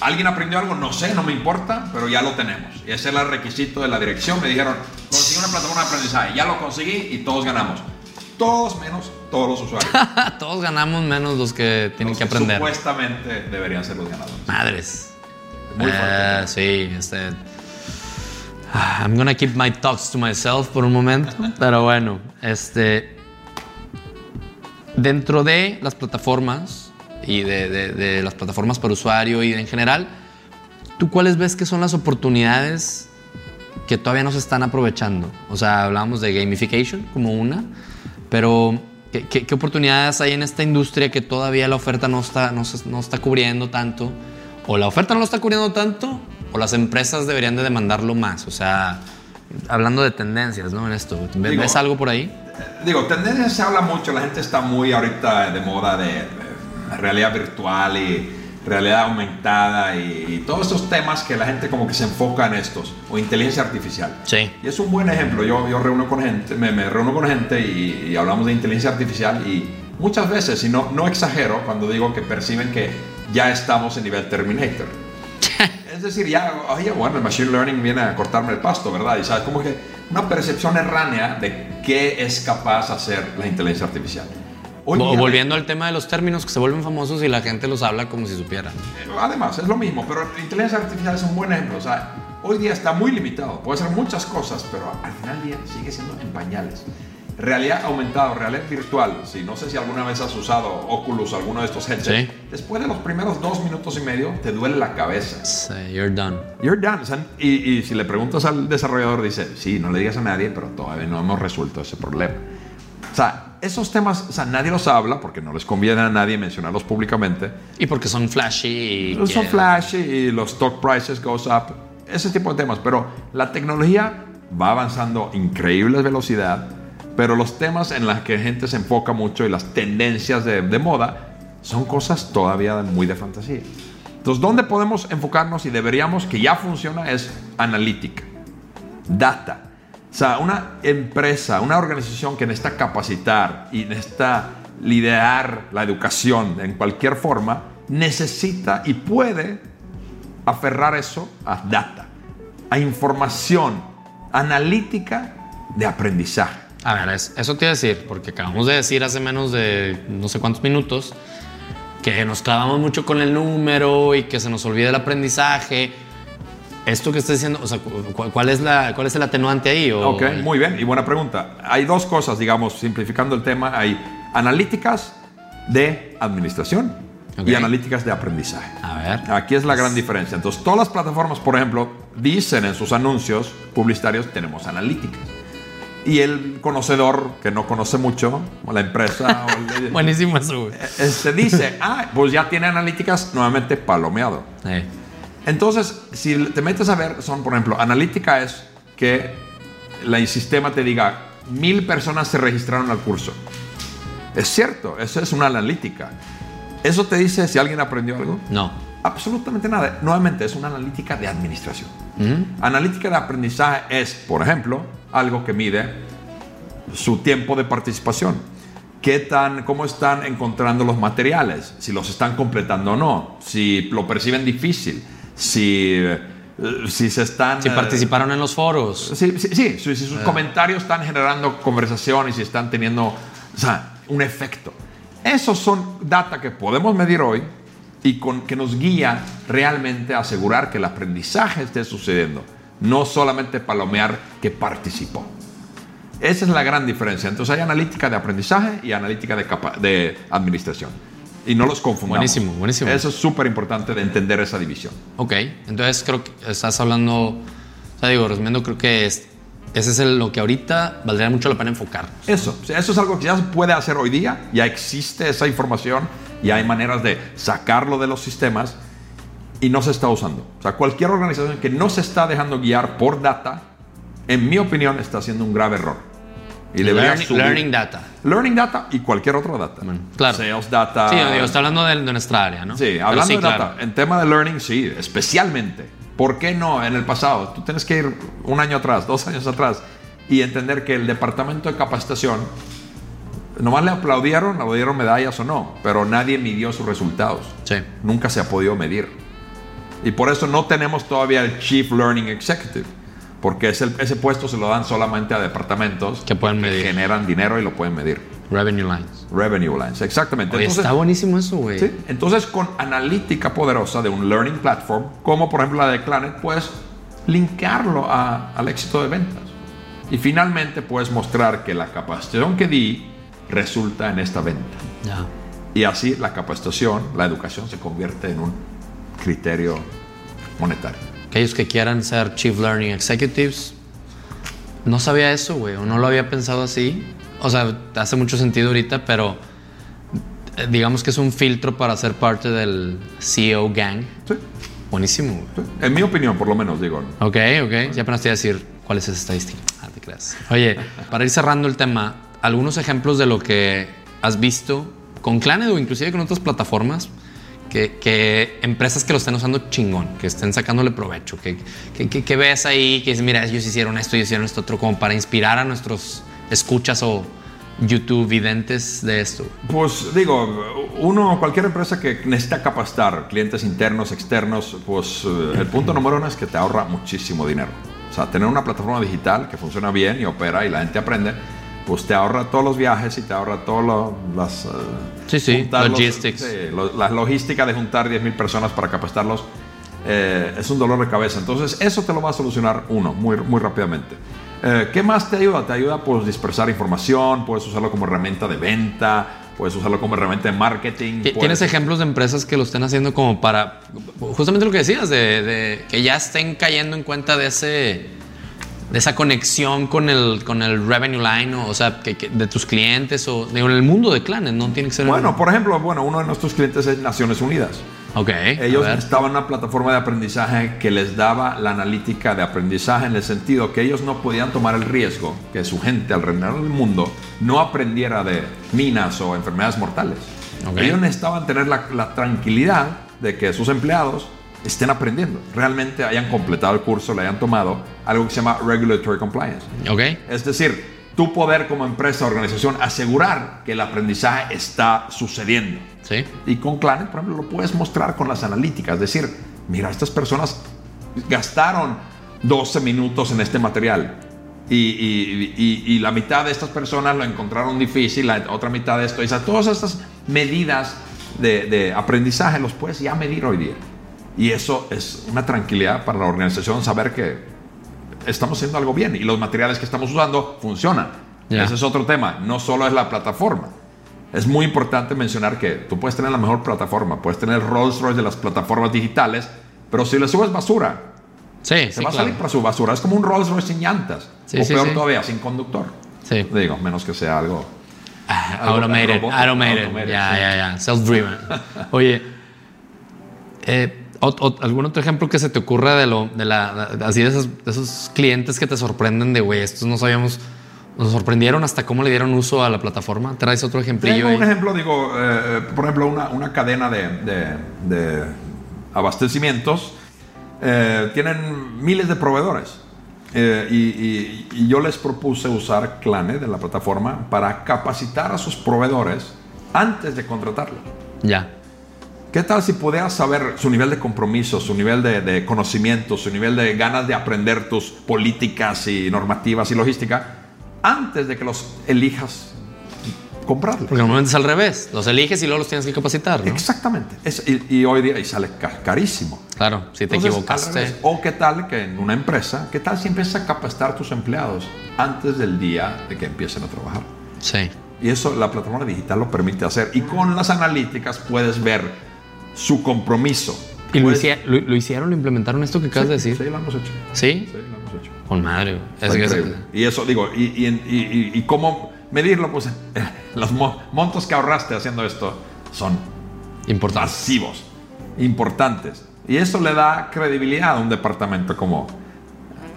Speaker 4: ¿Alguien aprendió algo? No sé, no me importa, pero ya lo tenemos. Y ese era el requisito de la dirección. Me dijeron, conseguí una plataforma de aprendizaje. Ya lo conseguí y todos ganamos. Todos menos todos los usuarios.
Speaker 3: todos ganamos menos los que tienen que aprender.
Speaker 4: Supuestamente deberían ser los ganadores.
Speaker 3: Madres. Muy fuerte. Uh, sí, este. I'm gonna keep my thoughts to myself por un momento, pero bueno, este. Dentro de las plataformas y de, de, de las plataformas para usuario y en general, ¿tú cuáles ves que son las oportunidades que todavía no se están aprovechando? O sea, hablábamos de gamification como una, pero ¿qué, qué, oportunidades hay en esta industria que todavía la oferta no está, no, no está cubriendo tanto? ¿O la oferta no lo está cubriendo tanto? ¿O las empresas deberían de demandarlo más? O sea, hablando de tendencias, ¿no? En esto, ¿ves algo por ahí?
Speaker 4: Digo, tendencias se habla mucho, la gente está muy ahorita de moda de realidad virtual y realidad aumentada y, todos estos temas que la gente como que se enfoca en estos, o inteligencia artificial.
Speaker 3: Sí.
Speaker 4: Y es un buen ejemplo, yo, yo reúno con gente, me, me reúno con gente y, y, hablamos de inteligencia artificial y muchas veces, y no, no exagero cuando digo que perciben que ya estamos en nivel Terminator. es decir, ya, oye, bueno, el Machine Learning viene a cortarme el pasto, ¿verdad? Y sabes, como que una percepción erránea de qué es capaz hacer la inteligencia artificial.
Speaker 3: Hoy Volviendo al tema de los términos que se vuelven famosos y la gente los habla como si supieran.
Speaker 4: Además, es lo mismo, pero la inteligencia artificial es un buen ejemplo. O sea, hoy día está muy limitado, puede ser muchas cosas, pero al final del día sigue siendo en pañales. Realidad aumentada, realidad virtual. Si no sé si alguna vez has usado Oculus, alguno de estos headsets.
Speaker 3: Sí.
Speaker 4: Después de los primeros dos minutos y medio, te duele la cabeza.
Speaker 3: Sí, you're done.
Speaker 4: You're done. Y, y si le preguntas al desarrollador, dice, sí, no le digas a nadie, pero todavía no hemos resuelto ese problema. O sea, esos temas, o sea, nadie los habla porque no les conviene a nadie mencionarlos públicamente.
Speaker 3: Y porque son flashy.
Speaker 4: Y son flashy y los stock prices goes up. Ese tipo de temas. Pero la tecnología va avanzando a increíble velocidad. Pero los temas en los que gente se enfoca mucho y las tendencias de, de moda son cosas todavía muy de fantasía. Entonces, ¿dónde podemos enfocarnos y deberíamos que ya funciona? Es analítica, data o sea, una empresa, una organización que necesita capacitar y necesita liderar la educación en cualquier forma, necesita y puede aferrar eso a data, a información analítica de aprendizaje.
Speaker 3: A ver, eso te iba a decir, porque acabamos de decir hace menos de no sé cuántos minutos que nos clavamos mucho con el número y que se nos olvida el aprendizaje esto que estás diciendo, o sea, ¿cuál es, la, cuál es el atenuante ahí? O...
Speaker 4: Ok, muy bien, y buena pregunta. Hay dos cosas, digamos, simplificando el tema. Hay analíticas de administración y analíticas de aprendizaje.
Speaker 3: A ver.
Speaker 4: Aquí es la gran diferencia. Entonces, todas las plataformas, por ejemplo, dicen en sus anuncios publicitarios, tenemos analíticas. Y el conocedor que no conoce mucho, o la empresa...
Speaker 3: Buenísimo eso.
Speaker 4: Este dice, ah, pues ya tiene analíticas nuevamente palomeado.
Speaker 3: Sí.
Speaker 4: Entonces, si te metes a ver, son, por ejemplo, analítica es que el sistema te diga, mil personas se registraron al curso. Es cierto, eso es una analítica. ¿Eso te dice si alguien aprendió algo?
Speaker 3: No.
Speaker 4: Absolutamente nada. Nuevamente, es una analítica de administración. Analítica de aprendizaje es, por ejemplo, algo que mide su tiempo de participación. ¿Qué tan, cómo están encontrando los materiales? Si los están completando o no. Si lo perciben difícil si, eh, si se están...
Speaker 3: Si participaron en los foros.
Speaker 4: Sí, sí, sí si, sus eh. comentarios están generando conversación y si están teniendo o sea, un efecto. Esos son data que podemos medir hoy y con, que nos guía realmente a asegurar que el aprendizaje esté sucediendo, no solamente palomear que participó. Esa es la gran diferencia. Entonces hay analítica de aprendizaje y analítica de, de administración y no los confundamos.
Speaker 3: Buenísimo, buenísimo.
Speaker 4: Eso es súper importante de entender esa división.
Speaker 3: Ok, entonces creo que estás hablando, o sea, digo, resumiendo, creo que es, ese es lo que ahorita valdría mucho la pena enfocar.
Speaker 4: Eso, eso es algo que ya se puede hacer hoy día, ya existe esa información, y hay maneras de sacarlo de los sistemas y no se está usando. O sea, cualquier organización que no se está dejando guiar por data, en mi opinión, está haciendo un grave error.
Speaker 3: Y learning, learning, data.
Speaker 4: Learning data y cualquier otro data.
Speaker 3: claro.
Speaker 4: Sales data.
Speaker 3: Sí, digo, está hablando de, nuestra área, ¿no?
Speaker 4: Sí, hablando de data. En tema de learning, sí, especialmente. ¿Por qué no en el pasado? Tú tienes que ir un año atrás, dos años atrás y entender que el departamento de capacitación nomás le aplaudieron, le dieron medallas o no, pero nadie midió sus resultados.
Speaker 3: Sí.
Speaker 4: Nunca se ha podido medir. Y por eso no tenemos todavía el Chief Learning Executive porque ese, ese puesto se lo dan solamente a departamentos
Speaker 3: que pueden medir.
Speaker 4: generan dinero y lo pueden medir.
Speaker 3: Revenue lines.
Speaker 4: Revenue lines, exactamente.
Speaker 3: está buenísimo eso, güey. ¿sí?
Speaker 4: Entonces, con analítica poderosa de un learning platform, como por ejemplo la de Planet, puedes linkearlo al éxito de ventas. Y finalmente puedes mostrar que la capacitación que di resulta en esta venta.
Speaker 3: Ya.
Speaker 4: Y así la capacitación, la educación se convierte en un criterio monetario
Speaker 3: aquellos que quieran ser Chief Learning Executives. No sabía eso, güey, o no lo había pensado así. O sea, hace mucho sentido ahorita, pero eh, digamos que es un filtro para ser parte del CEO gang.
Speaker 4: Sí.
Speaker 3: Buenísimo.
Speaker 4: Sí. En mi opinión, por lo menos, digo.
Speaker 3: Ok, ok. Ya apenas te voy a decir cuál es esa estadística. Ah, te creas. Oye, para ir cerrando el tema, algunos ejemplos de lo que has visto con Claned o inclusive con otras plataformas que, empresas que lo estén usando chingón, que estén sacándole provecho, que, que, ves ahí, que dices, mira, ellos hicieron esto, ellos hicieron esto otro, como para inspirar a nuestros escuchas o YouTube videntes de esto?
Speaker 4: Pues digo, uno, cualquier empresa que necesita capacitar clientes internos, externos, pues eh, el punto número uno es que te ahorra muchísimo dinero. O sea, tener una plataforma digital que funciona bien y opera y la gente aprende pues te ahorra todos los viajes y te ahorra todas las...
Speaker 3: Uh, sí, sí, logistics.
Speaker 4: la logística de juntar 10.000 personas para capacitarlos eh, es un dolor de cabeza. Entonces, eso te lo va a solucionar uno muy, muy rápidamente. Eh, ¿Qué más te ayuda? Te ayuda pues dispersar información, puedes usarlo como herramienta de venta, puedes usarlo como herramienta de marketing.
Speaker 3: ¿Tienes ejemplos de empresas que lo estén haciendo como para, justamente lo que decías, de que ya estén cayendo en cuenta de ese de esa conexión con el, con el revenue line, o, sea, que, de tus clientes o en el mundo de clanes, no tiene que ser.
Speaker 4: Bueno, por ejemplo, bueno, uno de nuestros clientes es Naciones Unidas.
Speaker 3: Ok.
Speaker 4: Ellos estaban en una plataforma de aprendizaje que les daba la analítica de aprendizaje en el sentido que ellos no podían tomar el riesgo que su gente alrededor del mundo no aprendiera de minas o enfermedades mortales. Ellos necesitaban tener la, la tranquilidad de que sus empleados estén aprendiendo, realmente hayan completado el curso, le hayan tomado algo que se llama regulatory compliance.
Speaker 3: Okay.
Speaker 4: Es decir, tu poder como empresa o organización asegurar que el aprendizaje está sucediendo.
Speaker 3: Sí.
Speaker 4: Y con Clanet, por ejemplo, lo puedes mostrar con las analíticas, es decir, mira, estas personas gastaron 12 minutos en este material. Y, la mitad de estas personas lo encontraron difícil, la otra mitad de esto. Y todas estas medidas de, de aprendizaje los puedes ya medir hoy día. Y eso es una tranquilidad para la organización saber que estamos haciendo algo bien y los materiales que estamos usando funcionan. Ese es otro tema, no solo es la plataforma. Es muy importante mencionar que tú puedes tener la mejor plataforma, puedes tener Rolls Royce de las plataformas digitales, pero si le subes basura,
Speaker 3: sí,
Speaker 4: se va a salir para su basura. Es como un Rolls Royce sin llantas, o peor todavía, sin conductor.
Speaker 3: Sí.
Speaker 4: Digo, menos que sea algo.
Speaker 3: Ah, automated, automated. Ya, ya, ya. Self-driven. Oye, eh, ¿Algún otro ejemplo que se te ocurra de lo de la así de esos, clientes que te sorprenden de güey, estos no sabíamos, nos sorprendieron hasta cómo le dieron uso a la plataforma? ¿Traes otro ejemplillo?
Speaker 4: Tengo un ejemplo, digo, eh, por ejemplo, una, una cadena de, de, abastecimientos eh, tienen miles de proveedores. Eh, y, y, yo les propuse usar Clane de la plataforma para capacitar a sus proveedores antes de contratarlos.
Speaker 3: Ya.
Speaker 4: ¿Qué tal si pudieras saber su nivel de compromiso, su nivel de, conocimiento, su nivel de ganas de aprender tus políticas y normativas y logística antes de que los elijas comprarlos?
Speaker 3: Porque normalmente es al revés. Los eliges y luego los tienes que capacitar. ¿no?
Speaker 4: Exactamente. y, hoy día y sale carísimo.
Speaker 3: Claro, si te equivocaste.
Speaker 4: O qué tal que en una empresa, qué tal si empiezas a capacitar a tus empleados antes del día de que empiecen a trabajar.
Speaker 3: Sí.
Speaker 4: Y eso la plataforma digital lo permite hacer. Y con las analíticas puedes ver su compromiso.
Speaker 3: ¿Y lo, hicieron, lo implementaron esto que acabas de decir?
Speaker 4: Sí, lo hemos hecho.
Speaker 3: ¿Sí?
Speaker 4: Sí, lo hemos hecho.
Speaker 3: Con madre.
Speaker 4: y eso, digo, y, y, cómo medirlo, pues los montos que ahorraste haciendo esto son masivos, importantes. Y eso le da credibilidad a un departamento como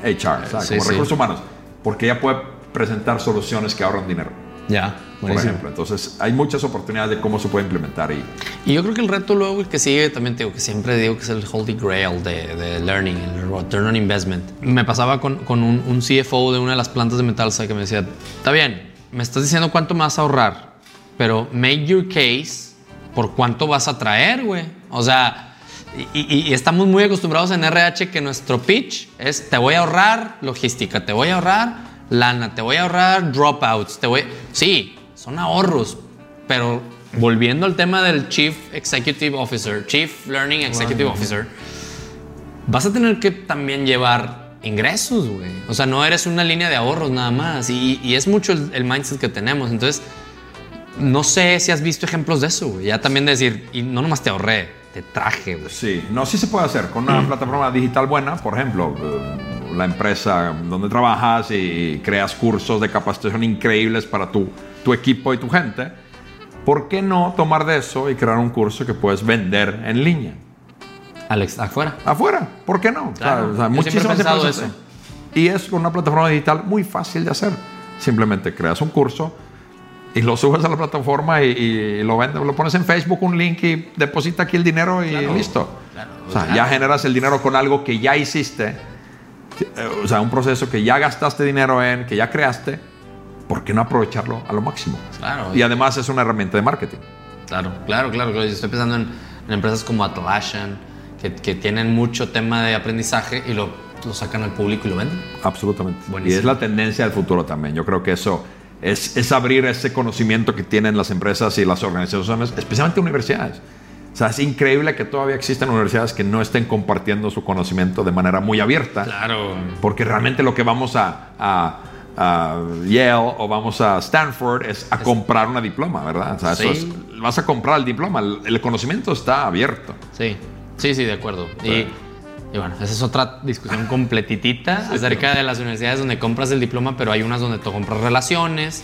Speaker 4: HR, como recursos humanos, porque ya puede presentar soluciones que ahorran dinero.
Speaker 3: Ya,
Speaker 4: por ejemplo. Entonces, hay muchas oportunidades de cómo se puede implementar. Y,
Speaker 3: y yo creo que el reto luego que sigue, también digo que siempre digo que es el holy grail de, de learning, el return on investment. Me pasaba con, con un, un, CFO de una de las plantas de Metalsa que me decía, está bien, me estás diciendo cuánto me vas a ahorrar, pero make your case por cuánto vas a traer, güey. O sea, y, y, estamos muy acostumbrados en RH que nuestro pitch es te voy a ahorrar logística, te voy a ahorrar lana, te voy a ahorrar dropouts, te voy... Sí, son ahorros, pero volviendo al tema del Chief Executive Officer, Chief Learning Executive Officer, vas a tener que también llevar ingresos, güey. O sea, no eres una línea de ahorros nada más. Y, es mucho el, mindset que tenemos. Entonces, no sé si has visto ejemplos de eso, güey. Ya también decir, y no nomás te ahorré, te traje, güey.
Speaker 4: Sí, no, sí se puede hacer. Con una plataforma digital buena, por ejemplo, la empresa donde trabajas y creas cursos de capacitación increíbles para tu, tu equipo y tu gente. ¿Por qué no tomar de eso y crear un curso que puedes vender en línea?
Speaker 3: Alex, afuera.
Speaker 4: Afuera, ¿por qué no?
Speaker 3: Claro, o sea, muchísimas eso.
Speaker 4: Y es con una plataforma digital muy fácil de hacer. Simplemente creas un curso y lo subes a la plataforma y, lo vendes, lo pones en Facebook un link y deposita aquí el dinero y listo. o sea, ya generas el dinero con algo que ya hiciste. O sea, un proceso que ya gastaste dinero en, que ya creaste. ¿Por qué no aprovecharlo a lo máximo? Claro. Y además es una herramienta de marketing.
Speaker 3: Claro, claro, claro. Estoy pensando en, empresas como Atlassian, que, tienen mucho tema de aprendizaje y lo, lo sacan al público y lo venden.
Speaker 4: Absolutamente. Y es la tendencia del futuro también. Yo creo que eso es, es, abrir ese conocimiento que tienen las empresas y las organizaciones, especialmente universidades. O sea, es increíble que todavía existan universidades que no estén compartiendo su conocimiento de manera muy abierta.
Speaker 3: Claro.
Speaker 4: Porque realmente lo que vamos a, a, Yale o vamos a Stanford es a comprar una diploma, ¿verdad? O sea, eso vas a comprar el diploma. el conocimiento está abierto.
Speaker 3: Sí. Sí, sí, de acuerdo. Y, bueno, esa es otra discusión completitita acerca de las universidades donde compras el diploma, pero hay unas donde tú compras relaciones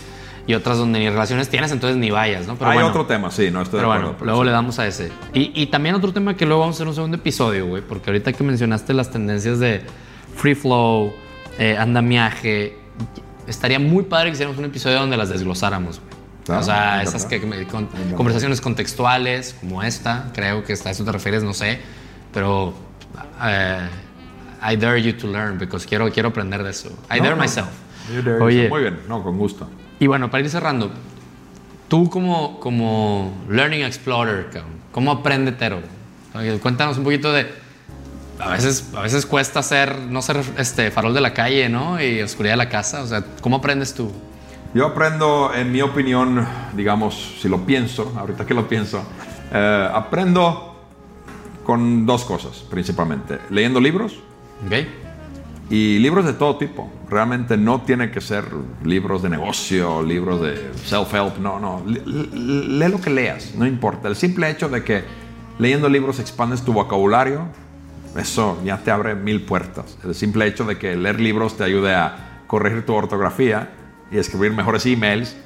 Speaker 3: y otras donde ni relaciones tienes, entonces ni vayas, ¿no?
Speaker 4: Pero hay otro tema, sí, no estoy
Speaker 3: pero
Speaker 4: de acuerdo.
Speaker 3: Bueno, luego le damos a ese. Y, y, también otro tema que luego vamos a hacer un segundo episodio, güey, porque ahorita que mencionaste las tendencias de free flow, eh, andamiaje, estaría muy padre que hiciéramos un episodio donde las desglosáramos, güey o sea, esas que, conversaciones contextuales como esta, creo que a eso te refieres, no sé, pero eh, I dare you to learn because quiero, quiero aprender de eso. I dare myself.
Speaker 4: Oye, muy bien, no, con gusto.
Speaker 3: Y bueno, para ir cerrando, tú como, como Learning Explorer, ¿cómo aprende Tero? Cuéntanos un poquito de... A veces, a veces cuesta ser, no ser este, farol de la calle, ¿no? Y oscuridad de la casa. O sea, ¿cómo aprendes tú?
Speaker 4: Yo aprendo, en mi opinión, digamos, si lo pienso, ahorita que lo pienso, eh, aprendo con dos cosas principalmente. Leyendo libros.
Speaker 3: Okay.
Speaker 4: Y libros de todo tipo. Realmente no tiene que ser libros de negocio, libros de self-help. No, no. Lee lo que leas, no importa. El simple hecho de que leyendo libros expandes tu vocabulario, eso ya te abre mil puertas. El simple hecho de que leer libros te ayude a corregir tu ortografía y escribir mejores emails.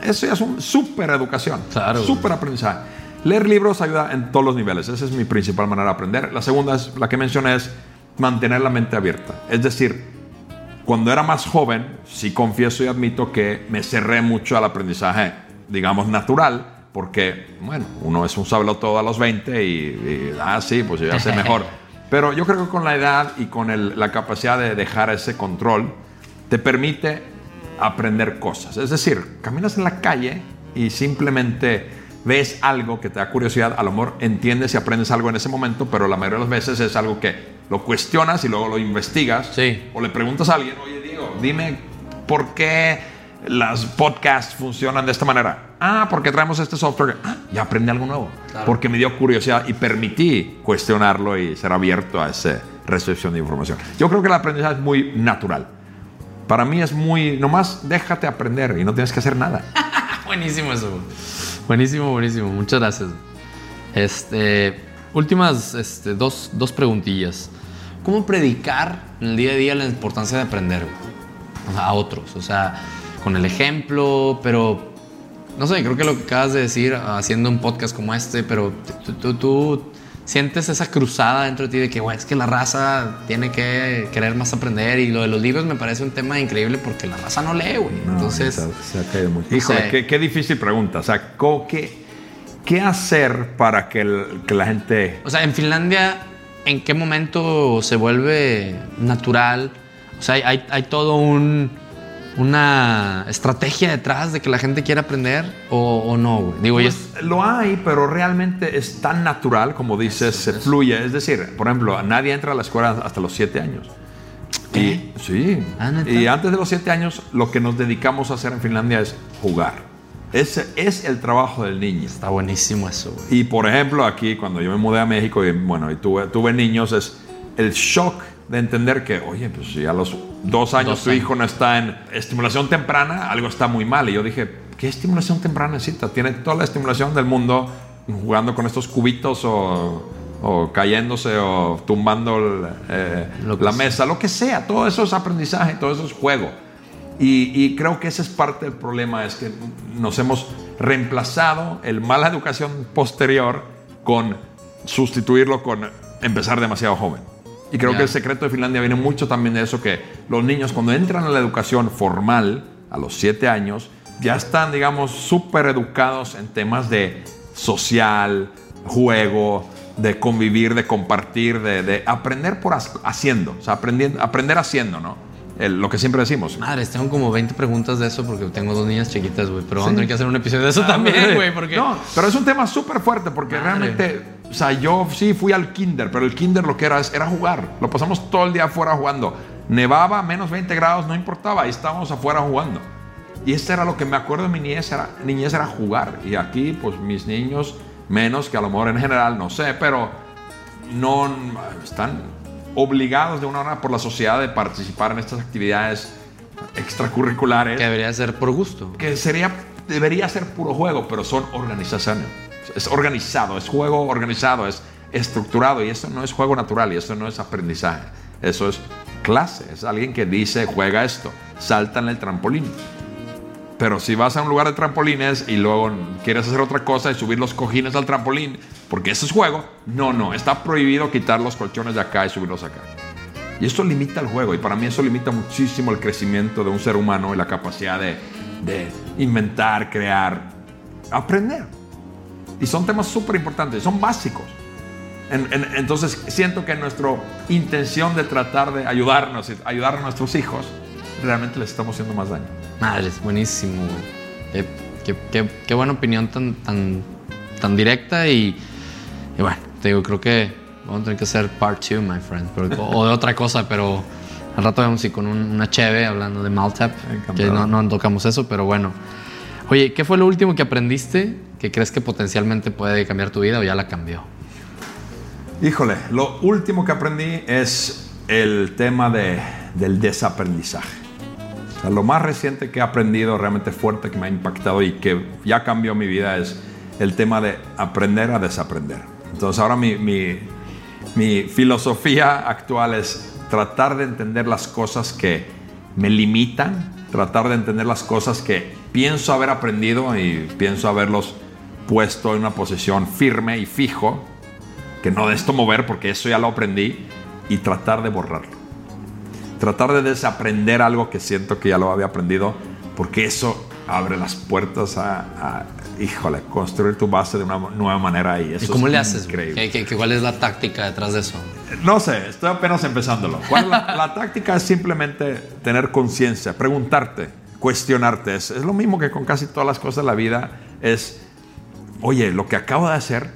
Speaker 4: Eso ya es una súper educación,
Speaker 3: claro.
Speaker 4: súper aprendizaje. Leer libros ayuda en todos los niveles, esa es mi principal manera de aprender. La segunda es, la que mencioné, es mantener la mente abierta. Es decir, cuando era más joven, sí confieso y admito que me cerré mucho al aprendizaje, digamos, natural, porque, bueno, uno es un sablo todo a los 20 y, ah, sí, pues yo ya sé mejor. Pero yo creo que con la edad y con la capacidad de dejar ese control, te permite aprender cosas. Es decir, caminas en la calle y simplemente ves algo que te da curiosidad, a lo mejor entiendes y aprendes algo en ese momento, pero la mayoría de las veces es algo que lo cuestionas y luego lo investigas.
Speaker 3: Sí.
Speaker 4: O le preguntas a alguien, oye, digo, dime por qué las podcasts funcionan de esta manera. Ah, porque traemos este software. Ah, ya aprendí algo nuevo. Porque me dio curiosidad y permití cuestionarlo y ser abierto a esa recepción de información. Yo creo que el aprendizaje es muy natural. Para mí es muy, nomás déjate aprender y no tienes que hacer nada.
Speaker 3: buenísimo eso. Buenísimo, buenísimo. Muchas gracias. Este, últimas este, dos, dos preguntillas. ¿Cómo predicar en el día a día la importancia de aprender a otros? O sea, con el ejemplo, pero no sé, creo que lo que acabas de decir haciendo un podcast como este, pero tú, tú, sientes esa cruzada dentro de ti de que, güey, es que la raza tiene que querer más aprender y lo de los libros me parece un tema increíble porque la raza no lee, güey. Entonces...
Speaker 4: Se, ha caído mucho. Híjole, qué, difícil pregunta. O sea, ¿qué, qué hacer para que, que la gente...
Speaker 3: O sea, en Finlandia, ¿en qué momento se vuelve natural? O sea, hay, hay todo un una estrategia detrás de que la gente quiera aprender o, no? Digo,
Speaker 4: pues, Lo hay, pero realmente es tan natural, como dices, se fluye. Es decir, por ejemplo, nadie entra a la escuela hasta los siete años. Y, sí. Ah, y antes de los siete años, lo que nos dedicamos a hacer en Finlandia es jugar. Ese es el trabajo del niño.
Speaker 3: Está buenísimo eso.
Speaker 4: Y por ejemplo, aquí, cuando yo me mudé a México y, bueno, y tuve, tuve niños, es el shock de entender que, oye, pues si a los dos años tu hijo no está en estimulación temprana, algo está muy mal. Y yo dije, ¿qué estimulación temprana necesita? Tiene toda la estimulación del mundo jugando con estos cubitos o, cayéndose o tumbando eh, la mesa, lo que sea. Todo eso es aprendizaje, todo eso es juego. Y, y, creo que ese es parte del problema, es que nos hemos reemplazado el mala educación posterior con sustituirlo con empezar demasiado joven. Y creo que el secreto de Finlandia viene mucho también de eso, que los niños cuando entran a la educación formal, a los siete años, ya están, digamos, súper educados en temas de social, juego, de convivir, de compartir, de, aprender por haciendo, o sea, aprender haciendo, ¿no? Lo que siempre decimos.
Speaker 3: Madres, tengo como 20 preguntas de eso porque tengo dos niñas chiquitas, güey. Pero vamos a tener que hacer un episodio de eso ah, también, güey. Porque...
Speaker 4: No, pero es un tema súper fuerte porque realmente o sea, yo sí fui al kinder, pero el kinder lo que era era jugar. Lo pasamos todo el día afuera jugando. Nevaba, menos 20 grados, no importaba, ahí estábamos afuera jugando. Y esto era lo que me acuerdo de mi niñez, era, niñez era jugar. Y aquí, pues mis niños, menos que a lo mejor en general, no sé, pero no están obligados de una hora por la sociedad de participar en estas actividades extracurriculares.
Speaker 3: Que debería ser por gusto.
Speaker 4: Que sería, debería ser puro juego, pero son organizaciones es organizado, es juego organizado, es estructurado y eso no es juego natural y eso no es aprendizaje, eso es clase, es alguien que dice juega esto, salta en el trampolín. Pero si vas a un lugar de trampolines y luego quieres hacer otra cosa y subir los cojines al trampolín, porque eso es juego, no, no, está prohibido quitar los colchones de acá y subirlos acá. Y esto limita el juego y para mí eso limita muchísimo el crecimiento de un ser humano y la capacidad de, de inventar, crear, aprender. Y son temas súper importantes, son básicos. entonces siento que nuestra intención de tratar de ayudarnos, ayudar a nuestros hijos, realmente les estamos haciendo más daño.
Speaker 3: Madre, es buenísimo. Qué, buena opinión tan, tan, tan directa y, bueno, te digo, creo que vamos a tener que hacer part 2, my friend, o de otra cosa, pero al rato vamos a ir con una cheve hablando de Maltap, que no, no tocamos eso, pero bueno. Oye, ¿qué fue lo último que aprendiste que crees que potencialmente puede cambiar tu vida o ya la cambió?
Speaker 4: Híjole, lo último que aprendí es el tema de, del desaprendizaje. Lo más reciente que he aprendido realmente fuerte, que me ha impactado y que ya cambió mi vida es el tema de aprender a desaprender. Entonces ahora mi, mi, mi filosofía actual es tratar de entender las cosas que me limitan, tratar de entender las cosas que pienso haber aprendido y pienso haberlos puesto en una posición firme y fijo, que no de esto mover porque eso ya lo aprendí, y tratar de borrarlo. Tratar de desaprender algo que siento que ya lo había aprendido, porque eso abre las puertas a, híjole, construir tu base de una nueva manera y eso
Speaker 3: ¿Y cómo le haces? Increíble. ¿Qué, cuál es la táctica detrás de eso?
Speaker 4: No sé, estoy apenas empezándolo. la, táctica es simplemente tener conciencia, preguntarte, cuestionarte. Es, es, lo mismo que con casi todas las cosas de la vida, es oye, lo que acabo de hacer,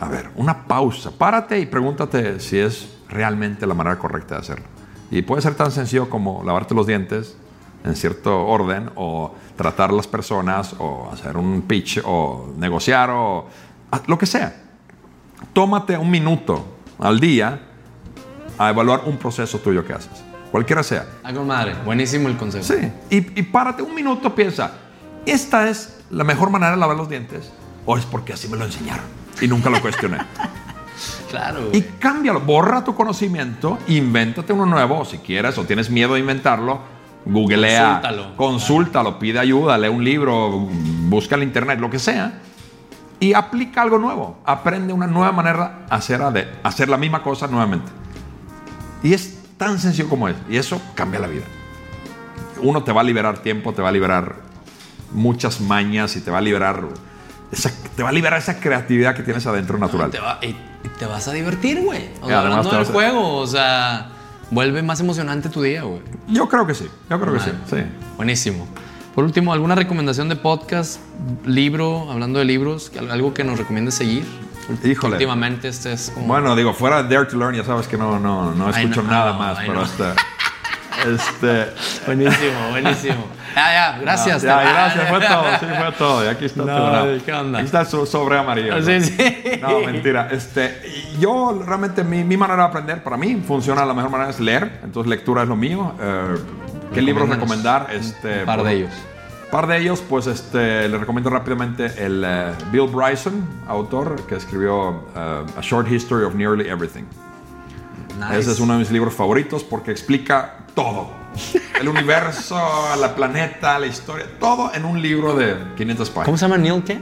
Speaker 4: a ver, una pausa, párate y pregúntate si es realmente la manera correcta de hacerlo. Y puede ser tan sencillo como lavarte los dientes en cierto orden o tratar a las personas o hacer un pitch o negociar o lo que sea. Tómate un minuto al día a evaluar un proceso tuyo que haces, cualquiera sea.
Speaker 3: Algo madre, buenísimo el consejo.
Speaker 4: Sí, y, y párate un minuto, piensa, esta es la mejor manera de lavar los dientes o es porque así me lo enseñaron y nunca lo cuestioné.
Speaker 3: claro.
Speaker 4: Y cámbialo, borra tu conocimiento, invéntate uno nuevo si quieres o tienes miedo de inventarlo, googlea, consúltalo. consúltalo, pide ayuda, lee un libro, busca en internet, lo que sea, y aplica algo nuevo. Aprende una nueva manera de hacer, de hacer la misma cosa nuevamente. Y es tan sencillo como es. Y eso cambia la vida. Uno te va a liberar tiempo, te va a liberar muchas mañas y te va a liberar esa, te va a liberar esa creatividad que tienes adentro natural.
Speaker 3: y, te vas a divertir, güey. O hablando del juego, o sea, vuelve más emocionante tu día, güey.
Speaker 4: Yo creo que sí, yo creo que sí, sí.
Speaker 3: Buenísimo. Por último, ¿alguna recomendación de podcast, libro, hablando de libros, algo que nos recomiendes seguir?
Speaker 4: Híjole.
Speaker 3: Últimamente este es como...
Speaker 4: Bueno, digo, fuera de Dare to Learn, ya sabes que no, no, no escucho nada más, pero este... Este...
Speaker 3: Buenísimo, buenísimo. Ya, ya, gracias.
Speaker 4: ya, gracias, fue todo, sí, fue todo. Y aquí está
Speaker 3: no, ¿qué onda?
Speaker 4: Aquí está el sobre amarillo.
Speaker 3: Sí, sí.
Speaker 4: No, mentira. Este, yo realmente, mi, mi, manera de aprender, para mí, funciona la mejor manera es leer. Entonces, lectura es lo mío. Eh, ¿Qué libros recomendar? Este,
Speaker 3: un par de ellos.
Speaker 4: Un par de ellos, pues este, le recomiendo rápidamente el uh, Bill Bryson, autor, que escribió uh, A Short History of Nearly Everything. Ese es uno de mis libros favoritos porque explica todo. El universo, la planeta, la historia, todo en un libro de 500 páginas.
Speaker 3: ¿Cómo se llama Neil qué?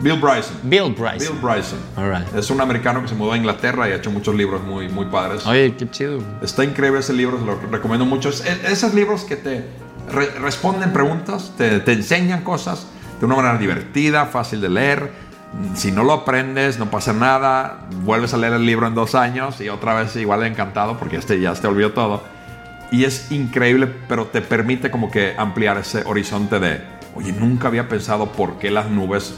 Speaker 4: Bill Bryson.
Speaker 3: Bill Bryson.
Speaker 4: Bill Bryson.
Speaker 3: All right.
Speaker 4: Es un americano que se mudó a Inglaterra y ha hecho muchos libros muy, muy padres.
Speaker 3: Oye, qué chido.
Speaker 4: Está increíble ese libro, se lo recomiendo mucho. esos libros que te responden preguntas, te, te enseñan cosas de una manera divertida, fácil de leer si no lo aprendes, no pasa nada, vuelves a leer el libro en dos años y otra vez igual encantado porque este ya te olvidó todo. Y es increíble, pero te permite como que ampliar ese horizonte de, oye, nunca había pensado por qué las nubes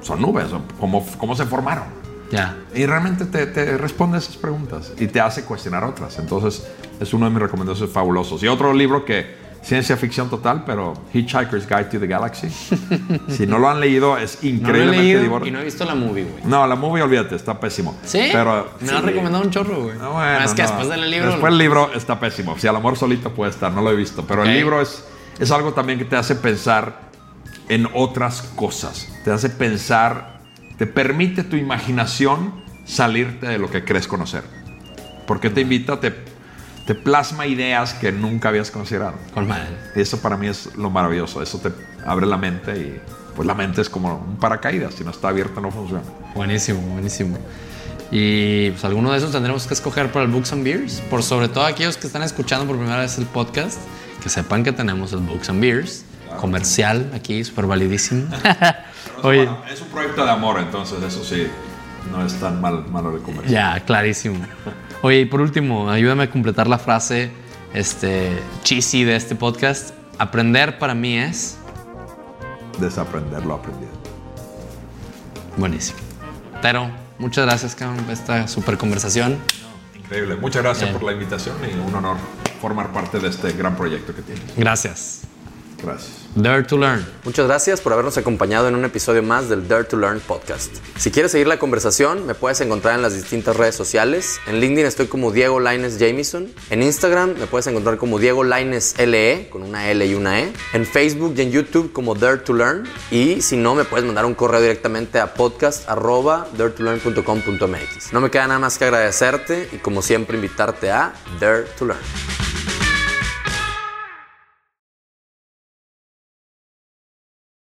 Speaker 4: son nubes, o cómo, cómo se formaron.
Speaker 3: Ya.
Speaker 4: Y realmente te, te responde esas preguntas y te hace cuestionar otras. Entonces, es uno de mis recomendaciones fabulosos. Y otro libro que ciencia ficción total, pero Hitchhiker's Guide to the Galaxy. si no lo han leído, es increíblemente
Speaker 3: divertido. Y no he visto la movie, güey.
Speaker 4: No, la movie, olvídate, está pésimo.
Speaker 3: ¿Sí?
Speaker 4: Pero,
Speaker 3: Me lo han recomendado un chorro, güey. No, bueno, es que después del libro.
Speaker 4: Después del libro está pésimo. Si al amor solito puede estar, no lo he visto. Pero el libro es, es algo también que te hace pensar en otras cosas. Te hace pensar, te permite tu imaginación salirte de lo que crees conocer. Porque te invita, te te plasma ideas que nunca habías considerado.
Speaker 3: Con madre.
Speaker 4: Eso para mí es lo maravilloso. Eso te abre la mente y pues la mente es como un paracaídas. Si no está abierta no funciona.
Speaker 3: Buenísimo, buenísimo. Y pues alguno de esos tendremos que escoger para el Books and Beers. Por sobre todo aquellos que están escuchando por primera vez el podcast, que sepan que tenemos el Books and Beers. Comercial aquí, súper validísimo.
Speaker 4: Oye. es un proyecto de amor, entonces eso sí, no es tan mal, malo de comercial.
Speaker 3: Ya, clarísimo. Oye, y por último, ayúdame a completar la frase este, cheesy de este podcast. Aprender para mí es...
Speaker 4: Desaprender lo aprendido.
Speaker 3: Buenísimo. Pero muchas gracias, cabrón, por esta super conversación.
Speaker 4: increíble. Muchas gracias por la invitación y un honor formar parte de este gran proyecto que tienes.
Speaker 3: Gracias.
Speaker 4: Gracias.
Speaker 3: Dare to Learn.
Speaker 1: Muchas gracias por habernos acompañado en un episodio más del Dare to Learn podcast. Si quieres seguir la conversación, me puedes encontrar en las distintas redes sociales. En LinkedIn estoy como Diego Laines Jamison. En Instagram me puedes encontrar como Diego Laines LE, con una L y una E. En Facebook y en YouTube como Dare to Learn. Y si no, me puedes mandar un correo directamente a podcast.daretolearn.com.mx. No me queda nada más que agradecerte y como siempre invitarte a Dare to Learn.